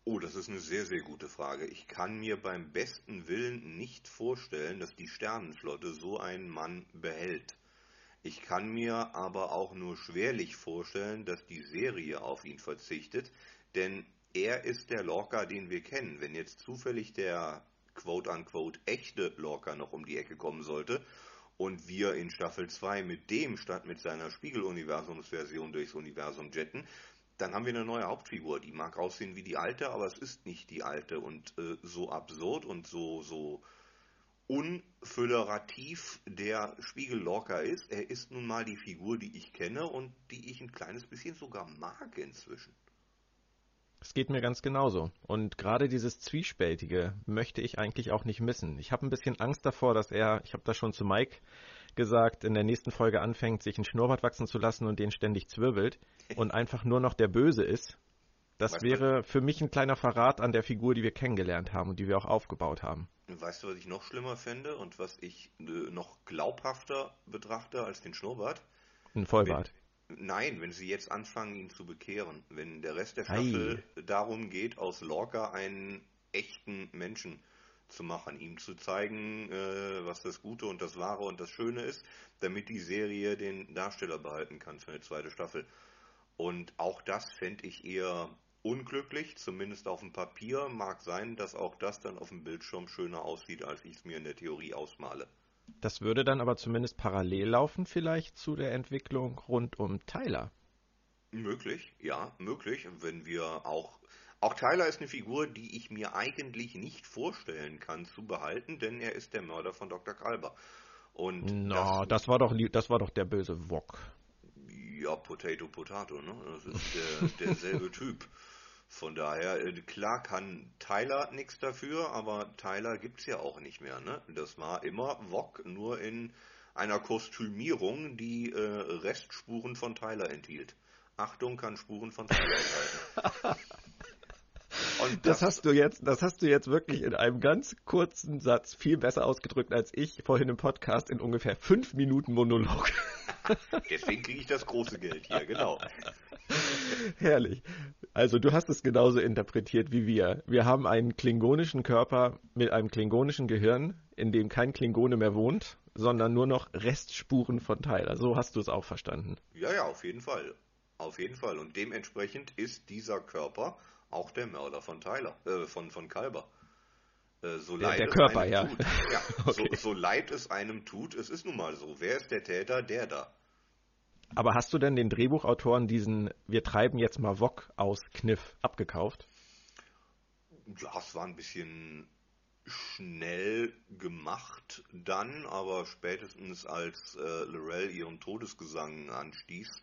Oh, das ist eine sehr, sehr gute Frage. Ich kann mir beim besten Willen nicht vorstellen, dass die Sternenflotte so einen Mann behält. Ich kann mir aber auch nur schwerlich vorstellen, dass die Serie auf ihn verzichtet, denn er ist der Lorca, den wir kennen. Wenn jetzt zufällig der quote-unquote echte Lorca noch um die Ecke kommen sollte und wir in Staffel 2 mit dem statt mit seiner Spiegeluniversumsversion durchs Universum jetten, dann haben wir eine neue Hauptfigur. Die mag aussehen wie die alte, aber es ist nicht die alte und äh, so absurd und so so unfüllerativ der Spiegel Lorca ist. Er ist nun mal die Figur, die ich kenne und die ich ein kleines bisschen sogar mag inzwischen. Es geht mir ganz genauso. Und gerade dieses Zwiespältige möchte ich eigentlich auch nicht missen. Ich habe ein bisschen Angst davor, dass er, ich habe das schon zu Mike gesagt, in der nächsten Folge anfängt, sich einen Schnurrbart wachsen zu lassen und den ständig zwirbelt und einfach nur noch der Böse ist. Das weißt wäre für mich ein kleiner Verrat an der Figur, die wir kennengelernt haben und die wir auch aufgebaut haben. Weißt du, was ich noch schlimmer fände und was ich äh, noch glaubhafter betrachte als den Schnurrbart? Ein Vollbart. Nein, wenn sie jetzt anfangen, ihn zu bekehren. Wenn der Rest der Staffel Ei. darum geht, aus Lorca einen echten Menschen zu machen, ihm zu zeigen, äh, was das Gute und das Wahre und das Schöne ist, damit die Serie den Darsteller behalten kann für eine zweite Staffel. Und auch das fände ich eher unglücklich, zumindest auf dem Papier. Mag sein, dass auch das dann auf dem Bildschirm schöner aussieht, als ich es mir in der Theorie ausmale. Das würde dann aber zumindest parallel laufen, vielleicht zu der Entwicklung rund um Tyler. Möglich, ja, möglich. Wenn wir auch. Auch Tyler ist eine Figur, die ich mir eigentlich nicht vorstellen kann zu behalten, denn er ist der Mörder von Dr. Kalber. Und no, das, das war doch das war doch der böse Wok. Ja, Potato Potato, ne? Das ist der, derselbe Typ. Von daher, äh, klar kann Tyler nichts dafür, aber Tyler gibt es ja auch nicht mehr. Ne? Das war immer Wok, nur in einer Kostümierung, die äh, Restspuren von Tyler enthielt. Achtung, kann Spuren von Tyler enthalten. Und das, das, hast du jetzt, das hast du jetzt wirklich in einem ganz kurzen Satz viel besser ausgedrückt als ich vorhin im Podcast in ungefähr fünf Minuten Monolog. Deswegen kriege ich das große Geld hier, genau. Herrlich. Also du hast es genauso interpretiert wie wir. Wir haben einen klingonischen Körper mit einem klingonischen Gehirn, in dem kein Klingone mehr wohnt, sondern nur noch Restspuren von Tyler. So hast du es auch verstanden. Ja, ja, auf jeden Fall. Auf jeden Fall. Und dementsprechend ist dieser Körper auch der Mörder von Tyler, äh, von, von Kalber. Äh, so der, der Körper, ja. Tut, ja okay. so, so leid es einem tut, es ist nun mal so. Wer ist der Täter? Der da. Aber hast du denn den Drehbuchautoren diesen Wir treiben jetzt mal Wok aus Kniff abgekauft? Ja, es war ein bisschen schnell gemacht dann, aber spätestens als äh, Lorel ihren Todesgesang anstieß,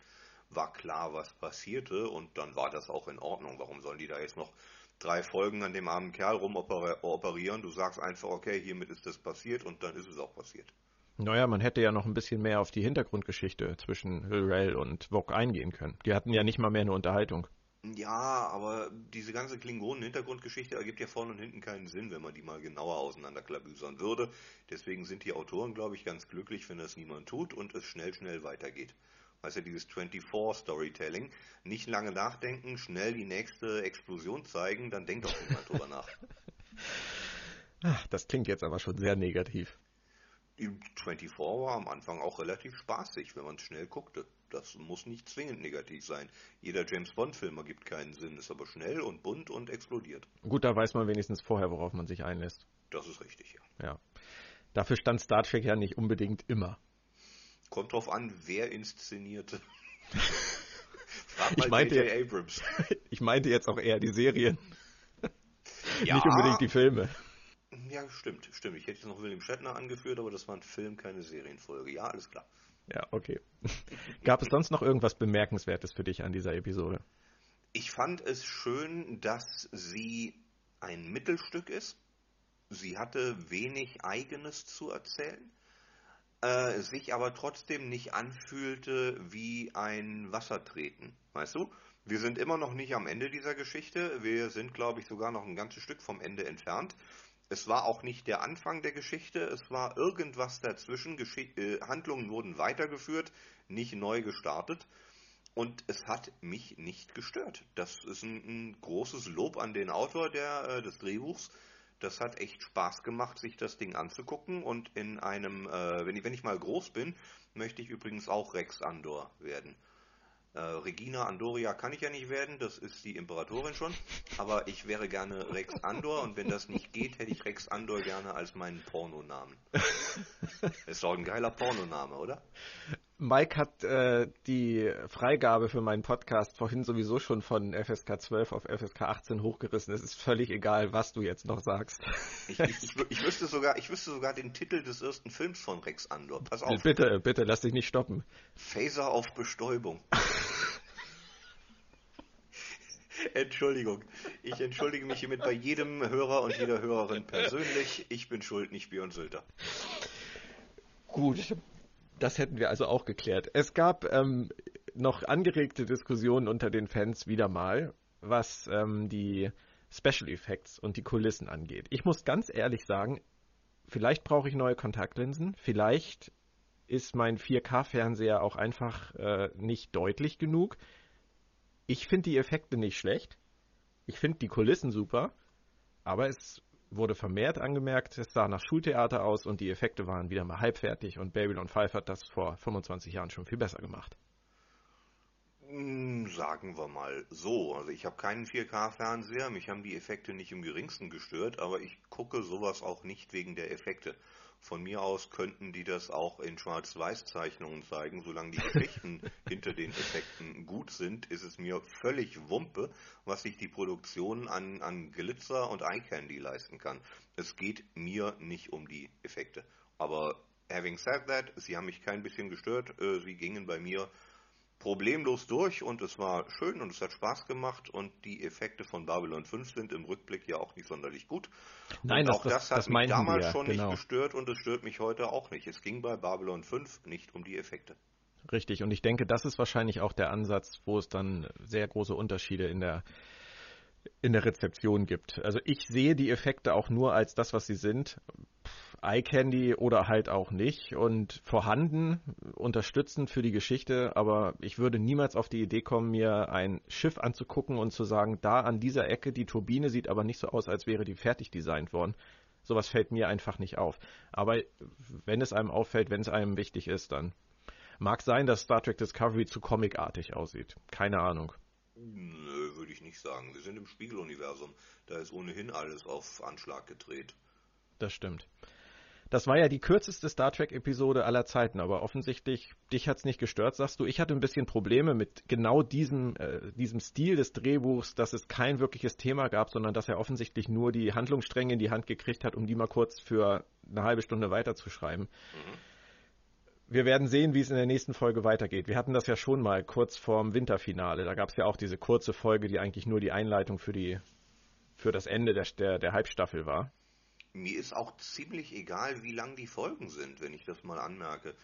war klar, was passierte und dann war das auch in Ordnung. Warum sollen die da jetzt noch drei Folgen an dem armen Kerl rumoperieren? Du sagst einfach, okay, hiermit ist das passiert und dann ist es auch passiert. Naja, man hätte ja noch ein bisschen mehr auf die Hintergrundgeschichte zwischen Hillrail und Vog eingehen können. Die hatten ja nicht mal mehr eine Unterhaltung. Ja, aber diese ganze Klingonen-Hintergrundgeschichte ergibt ja vorne und hinten keinen Sinn, wenn man die mal genauer auseinanderklabüsern würde. Deswegen sind die Autoren, glaube ich, ganz glücklich, wenn das niemand tut und es schnell, schnell weitergeht. Weißt du, dieses 24-Storytelling. Nicht lange nachdenken, schnell die nächste Explosion zeigen, dann denkt doch niemand drüber nach. Ach, das klingt jetzt aber schon sehr negativ. 24 war am Anfang auch relativ spaßig, wenn man schnell guckte. Das muss nicht zwingend negativ sein. Jeder James Bond-Film ergibt keinen Sinn, ist aber schnell und bunt und explodiert. Gut, da weiß man wenigstens vorher, worauf man sich einlässt. Das ist richtig, ja. Ja. Dafür stand Star Trek ja nicht unbedingt immer. Kommt drauf an, wer inszenierte. Frag mal ich meinte, Abrams. ich meinte jetzt auch eher die Serien. Ja, nicht unbedingt die Filme. Ja, stimmt, stimmt. Ich hätte jetzt noch William Shatner angeführt, aber das war ein Film, keine Serienfolge. Ja, alles klar. Ja, okay. Gab es sonst noch irgendwas Bemerkenswertes für dich an dieser Episode? Ich fand es schön, dass sie ein Mittelstück ist. Sie hatte wenig Eigenes zu erzählen, äh, sich aber trotzdem nicht anfühlte wie ein Wassertreten. Weißt du? Wir sind immer noch nicht am Ende dieser Geschichte. Wir sind, glaube ich, sogar noch ein ganzes Stück vom Ende entfernt. Es war auch nicht der Anfang der Geschichte, es war irgendwas dazwischen. Gesch äh, Handlungen wurden weitergeführt, nicht neu gestartet. und es hat mich nicht gestört. Das ist ein, ein großes Lob an den Autor der, äh, des Drehbuchs. Das hat echt Spaß gemacht, sich das Ding anzugucken. Und in einem, äh, wenn, ich, wenn ich mal groß bin, möchte ich übrigens auch Rex Andor werden. Äh, Regina Andoria kann ich ja nicht werden, das ist die Imperatorin schon. Aber ich wäre gerne Rex Andor und wenn das nicht geht, hätte ich Rex Andor gerne als meinen Pornonamen. ist doch ein geiler Pornoname, oder? Mike hat äh, die Freigabe für meinen Podcast vorhin sowieso schon von FSK 12 auf FSK 18 hochgerissen. Es ist völlig egal, was du jetzt noch sagst. Ich, ich, ich, ich, wüsste sogar, ich wüsste sogar den Titel des ersten Films von Rex Andor. Pass auf. Bitte, bitte, lass dich nicht stoppen. Phaser auf Bestäubung. Entschuldigung. Ich entschuldige mich hiermit bei jedem Hörer und jeder Hörerin persönlich. Ich bin schuld, nicht Björn Sülter. Gut, das hätten wir also auch geklärt. Es gab ähm, noch angeregte Diskussionen unter den Fans wieder mal, was ähm, die Special Effects und die Kulissen angeht. Ich muss ganz ehrlich sagen, vielleicht brauche ich neue Kontaktlinsen, vielleicht ist mein 4K-Fernseher auch einfach äh, nicht deutlich genug. Ich finde die Effekte nicht schlecht. Ich finde die Kulissen super. Aber es wurde vermehrt angemerkt, es sah nach Schultheater aus und die Effekte waren wieder mal halbfertig und Babylon 5 hat das vor 25 Jahren schon viel besser gemacht. Hm, sagen wir mal so. Also ich habe keinen 4K-Fernseher, mich haben die Effekte nicht im geringsten gestört, aber ich gucke sowas auch nicht wegen der Effekte. Von mir aus könnten die das auch in Schwarz-Weiß-Zeichnungen zeigen. Solange die Geschichten hinter den Effekten gut sind, ist es mir völlig Wumpe, was sich die Produktion an, an Glitzer und Eye Candy leisten kann. Es geht mir nicht um die Effekte. Aber having said that, sie haben mich kein bisschen gestört. Äh, sie gingen bei mir problemlos durch und es war schön und es hat Spaß gemacht und die Effekte von Babylon 5 sind im Rückblick ja auch nicht sonderlich gut. Nein, und auch das, das, hat das mich damals wir, schon genau. nicht gestört und es stört mich heute auch nicht. Es ging bei Babylon 5 nicht um die Effekte. Richtig, und ich denke, das ist wahrscheinlich auch der Ansatz, wo es dann sehr große Unterschiede in der in der Rezeption gibt. Also ich sehe die Effekte auch nur als das, was sie sind. Eye Candy oder halt auch nicht und vorhanden, unterstützend für die Geschichte, aber ich würde niemals auf die Idee kommen, mir ein Schiff anzugucken und zu sagen, da an dieser Ecke, die Turbine sieht aber nicht so aus, als wäre die fertig designt worden. Sowas fällt mir einfach nicht auf. Aber wenn es einem auffällt, wenn es einem wichtig ist, dann mag sein, dass Star Trek Discovery zu comicartig aussieht. Keine Ahnung. Nö, würde ich nicht sagen. Wir sind im Spiegeluniversum. Da ist ohnehin alles auf Anschlag gedreht. Das stimmt. Das war ja die kürzeste Star Trek-Episode aller Zeiten, aber offensichtlich, dich hat's nicht gestört, sagst du. Ich hatte ein bisschen Probleme mit genau diesem, äh, diesem Stil des Drehbuchs, dass es kein wirkliches Thema gab, sondern dass er offensichtlich nur die Handlungsstränge in die Hand gekriegt hat, um die mal kurz für eine halbe Stunde weiterzuschreiben. Mhm. Wir werden sehen, wie es in der nächsten Folge weitergeht. Wir hatten das ja schon mal kurz vorm Winterfinale. Da gab es ja auch diese kurze Folge, die eigentlich nur die Einleitung für die für das Ende der, der, der Halbstaffel war. Mir ist auch ziemlich egal, wie lang die Folgen sind, wenn ich das mal anmerke.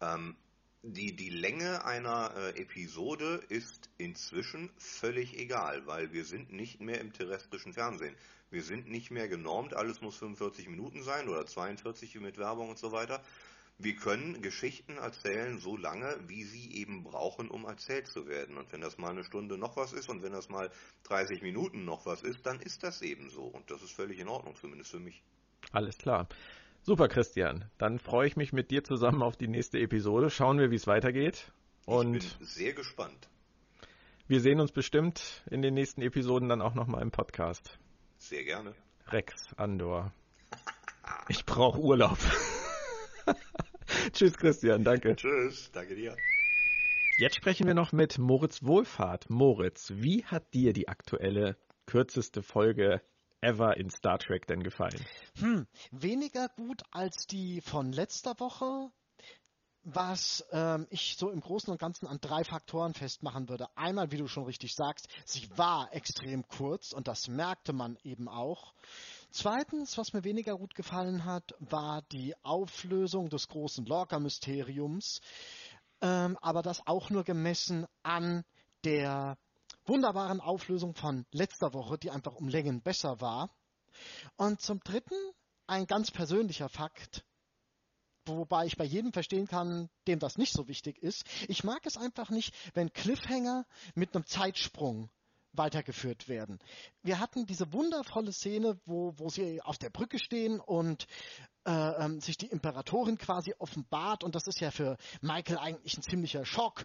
Ähm, die, die Länge einer äh, Episode ist inzwischen völlig egal, weil wir sind nicht mehr im terrestrischen Fernsehen. Wir sind nicht mehr genormt, alles muss 45 Minuten sein oder 42 mit Werbung und so weiter. Wir können Geschichten erzählen so lange, wie sie eben brauchen, um erzählt zu werden. Und wenn das mal eine Stunde noch was ist und wenn das mal 30 Minuten noch was ist, dann ist das eben so. Und das ist völlig in Ordnung, zumindest für mich. Alles klar. Super, Christian. Dann freue ich mich mit dir zusammen auf die nächste Episode. Schauen wir, wie es weitergeht. Und ich bin sehr gespannt. Wir sehen uns bestimmt in den nächsten Episoden dann auch nochmal im Podcast. Sehr gerne. Rex Andor. Ich brauche Urlaub. Tschüss, Christian. Danke. Tschüss. Danke dir. Jetzt sprechen wir noch mit Moritz Wohlfahrt. Moritz, wie hat dir die aktuelle kürzeste Folge ever in Star Trek denn gefallen? Hm, weniger gut als die von letzter Woche, was ähm, ich so im Großen und Ganzen an drei Faktoren festmachen würde. Einmal, wie du schon richtig sagst, sie war extrem kurz und das merkte man eben auch. Zweitens, was mir weniger gut gefallen hat, war die Auflösung des großen Lorca-Mysteriums, ähm, aber das auch nur gemessen an der wunderbaren Auflösung von letzter Woche, die einfach um Längen besser war. Und zum Dritten ein ganz persönlicher Fakt. wobei ich bei jedem verstehen kann, dem das nicht so wichtig ist. Ich mag es einfach nicht, wenn Cliffhanger mit einem Zeitsprung weitergeführt werden. Wir hatten diese wundervolle Szene, wo, wo sie auf der Brücke stehen und äh, ähm, sich die Imperatorin quasi offenbart und das ist ja für Michael eigentlich ein ziemlicher Schock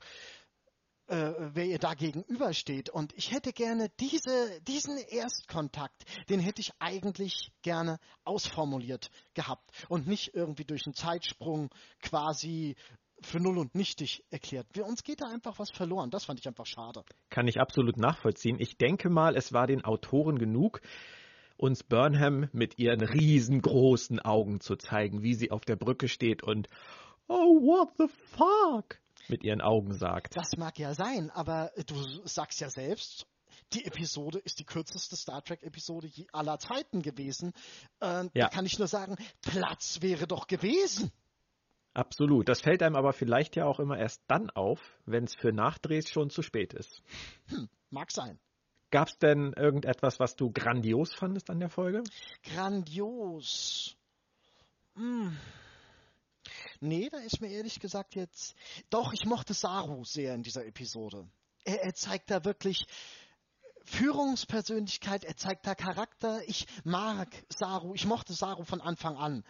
äh, wer ihr da gegenübersteht. Und ich hätte gerne diese, diesen Erstkontakt, den hätte ich eigentlich gerne ausformuliert gehabt und nicht irgendwie durch einen Zeitsprung quasi für null und nichtig erklärt. Wir, uns geht da einfach was verloren. Das fand ich einfach schade. Kann ich absolut nachvollziehen. Ich denke mal, es war den Autoren genug, uns Burnham mit ihren riesengroßen Augen zu zeigen, wie sie auf der Brücke steht und Oh, what the fuck? Mit ihren Augen sagt. Das mag ja sein, aber du sagst ja selbst, die Episode ist die kürzeste Star Trek-Episode aller Zeiten gewesen. Äh, ja. Da kann ich nur sagen, Platz wäre doch gewesen. Absolut. Das fällt einem aber vielleicht ja auch immer erst dann auf, wenn es für Nachdrehs schon zu spät ist. Hm, mag sein. Gab es denn irgendetwas, was du grandios fandest an der Folge? Grandios. Hm. Nee, da ist mir ehrlich gesagt jetzt. Doch, ich mochte Saru sehr in dieser Episode. Er, er zeigt da wirklich Führungspersönlichkeit, er zeigt da Charakter. Ich mag Saru, ich mochte Saru von Anfang an.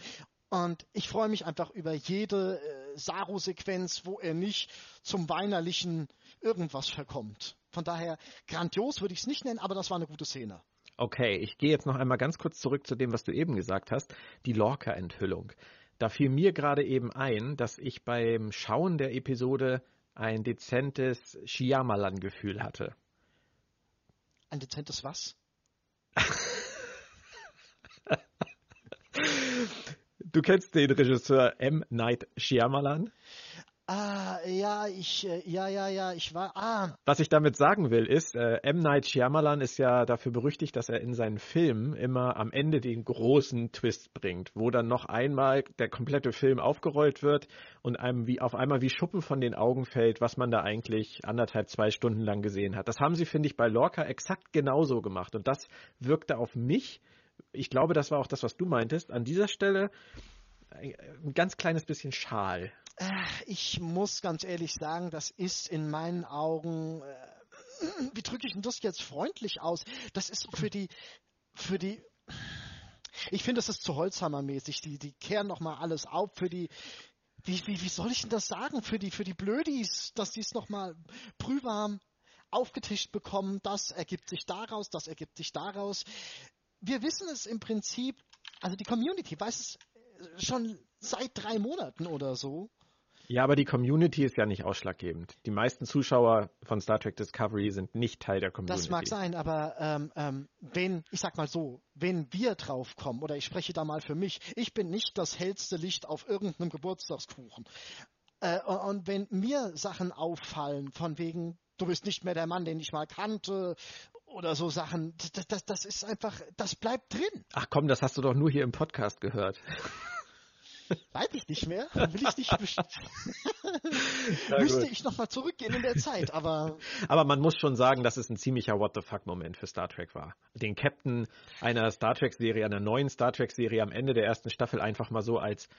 Und ich freue mich einfach über jede äh, Saru-Sequenz, wo er nicht zum weinerlichen irgendwas verkommt. Von daher, grandios würde ich es nicht nennen, aber das war eine gute Szene. Okay, ich gehe jetzt noch einmal ganz kurz zurück zu dem, was du eben gesagt hast, die Lorca-Enthüllung. Da fiel mir gerade eben ein, dass ich beim Schauen der Episode ein dezentes Shyamalan-Gefühl hatte. Ein dezentes was? du kennst den Regisseur M. Night Shyamalan? Ah, ja, ich, äh, ja, ja, ja, ich war, ah. Was ich damit sagen will, ist, äh, M. Night Shyamalan ist ja dafür berüchtigt, dass er in seinen Filmen immer am Ende den großen Twist bringt, wo dann noch einmal der komplette Film aufgerollt wird und einem wie auf einmal wie Schuppen von den Augen fällt, was man da eigentlich anderthalb, zwei Stunden lang gesehen hat. Das haben sie, finde ich, bei Lorca exakt genauso gemacht und das wirkte auf mich, ich glaube, das war auch das, was du meintest, an dieser Stelle ein ganz kleines bisschen schal. Ich muss ganz ehrlich sagen, das ist in meinen Augen, äh, wie drücke ich denn das jetzt freundlich aus? Das ist für die, für die, ich finde, das ist zu Holzhammermäßig. Die, die kehren nochmal alles auf für die, wie, wie, wie soll ich denn das sagen? Für die, für die Blödis, dass die es nochmal prühwarm aufgetischt bekommen. Das ergibt sich daraus, das ergibt sich daraus. Wir wissen es im Prinzip, also die Community weiß es schon seit drei Monaten oder so. Ja, aber die Community ist ja nicht ausschlaggebend. Die meisten Zuschauer von Star Trek Discovery sind nicht Teil der Community. Das mag sein, aber ähm, ähm, wenn, ich sag mal so, wenn wir draufkommen, oder ich spreche da mal für mich, ich bin nicht das hellste Licht auf irgendeinem Geburtstagskuchen. Äh, und wenn mir Sachen auffallen, von wegen, du bist nicht mehr der Mann, den ich mal kannte, oder so Sachen, das, das, das ist einfach, das bleibt drin. Ach komm, das hast du doch nur hier im Podcast gehört. Weiß ich nicht mehr. Will ich nicht Müsste ich nochmal zurückgehen in der Zeit, aber. Aber man muss schon sagen, dass es ein ziemlicher What the fuck-Moment für Star Trek war. Den Captain einer Star Trek-Serie, einer neuen Star Trek-Serie am Ende der ersten Staffel einfach mal so als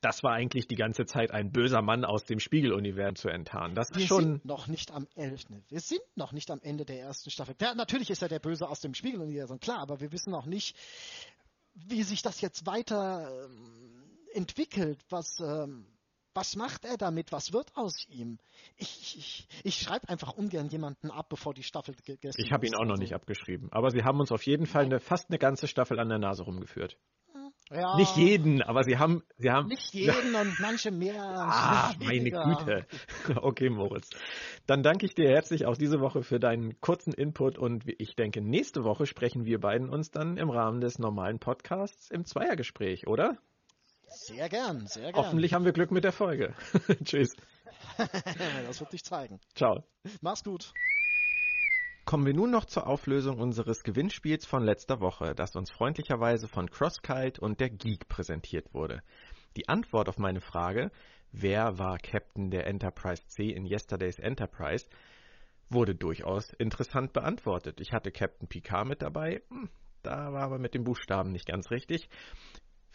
das war eigentlich die ganze Zeit ein böser Mann aus dem Spiegeluniversum zu enttarnen. Das Wir ist schon. sind noch nicht am Ende. Wir sind noch nicht am Ende der ersten Staffel. Ja, natürlich ist er der Böse aus dem Spiegeluniversum, klar, aber wir wissen noch nicht, wie sich das jetzt weiter ähm, entwickelt? Was, ähm, was macht er damit? Was wird aus ihm? Ich, ich, ich schreibe einfach ungern jemanden ab, bevor die Staffel gegessen. Ich habe ihn auch noch nicht abgeschrieben. Aber sie haben uns auf jeden Fall eine, fast eine ganze Staffel an der Nase rumgeführt. Ja, nicht jeden, aber sie haben, sie haben. Nicht jeden und manche mehr. ah, meine Güte. Okay, Moritz. Dann danke ich dir herzlich auch diese Woche für deinen kurzen Input und ich denke, nächste Woche sprechen wir beiden uns dann im Rahmen des normalen Podcasts im Zweiergespräch, oder? Sehr gern, sehr gern. Hoffentlich haben wir Glück mit der Folge. Tschüss. das wird dich zeigen. Ciao. Mach's gut. Kommen wir nun noch zur Auflösung unseres Gewinnspiels von letzter Woche, das uns freundlicherweise von CrossKite und der Geek präsentiert wurde. Die Antwort auf meine Frage, wer war Captain der Enterprise C in Yesterday's Enterprise, wurde durchaus interessant beantwortet. Ich hatte Captain Picard mit dabei, hm, da war aber mit den Buchstaben nicht ganz richtig.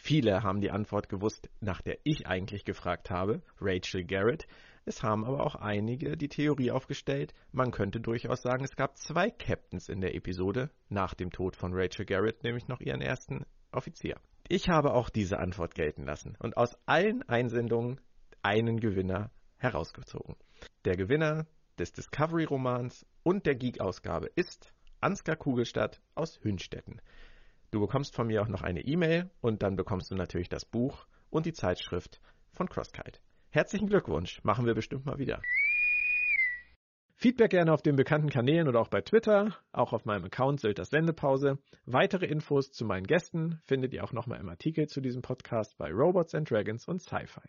Viele haben die Antwort gewusst, nach der ich eigentlich gefragt habe, Rachel Garrett. Es haben aber auch einige die Theorie aufgestellt, man könnte durchaus sagen, es gab zwei Captains in der Episode, nach dem Tod von Rachel Garrett, nämlich noch ihren ersten Offizier. Ich habe auch diese Antwort gelten lassen und aus allen Einsendungen einen Gewinner herausgezogen. Der Gewinner des Discovery-Romans und der Geek-Ausgabe ist Ansgar Kugelstadt aus Hünstetten. Du bekommst von mir auch noch eine E-Mail und dann bekommst du natürlich das Buch und die Zeitschrift von CrossKite. Herzlichen Glückwunsch, machen wir bestimmt mal wieder. Feedback gerne auf den bekannten Kanälen oder auch bei Twitter, auch auf meinem Account Sylters Sendepause. Weitere Infos zu meinen Gästen findet ihr auch nochmal im Artikel zu diesem Podcast bei Robots and Dragons und Sci-Fi.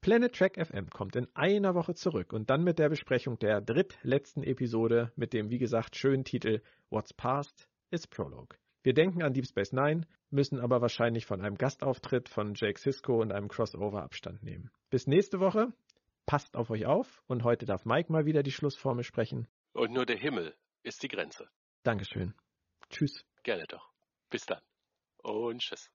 Planet Track FM kommt in einer Woche zurück und dann mit der Besprechung der drittletzten Episode mit dem, wie gesagt, schönen Titel What's Past is Prologue. Wir denken an Deep Space Nine, müssen aber wahrscheinlich von einem Gastauftritt von Jake Sisko und einem Crossover Abstand nehmen. Bis nächste Woche. Passt auf euch auf und heute darf Mike mal wieder die Schlussformel sprechen. Und nur der Himmel ist die Grenze. Dankeschön. Tschüss. Gerne doch. Bis dann. Und tschüss.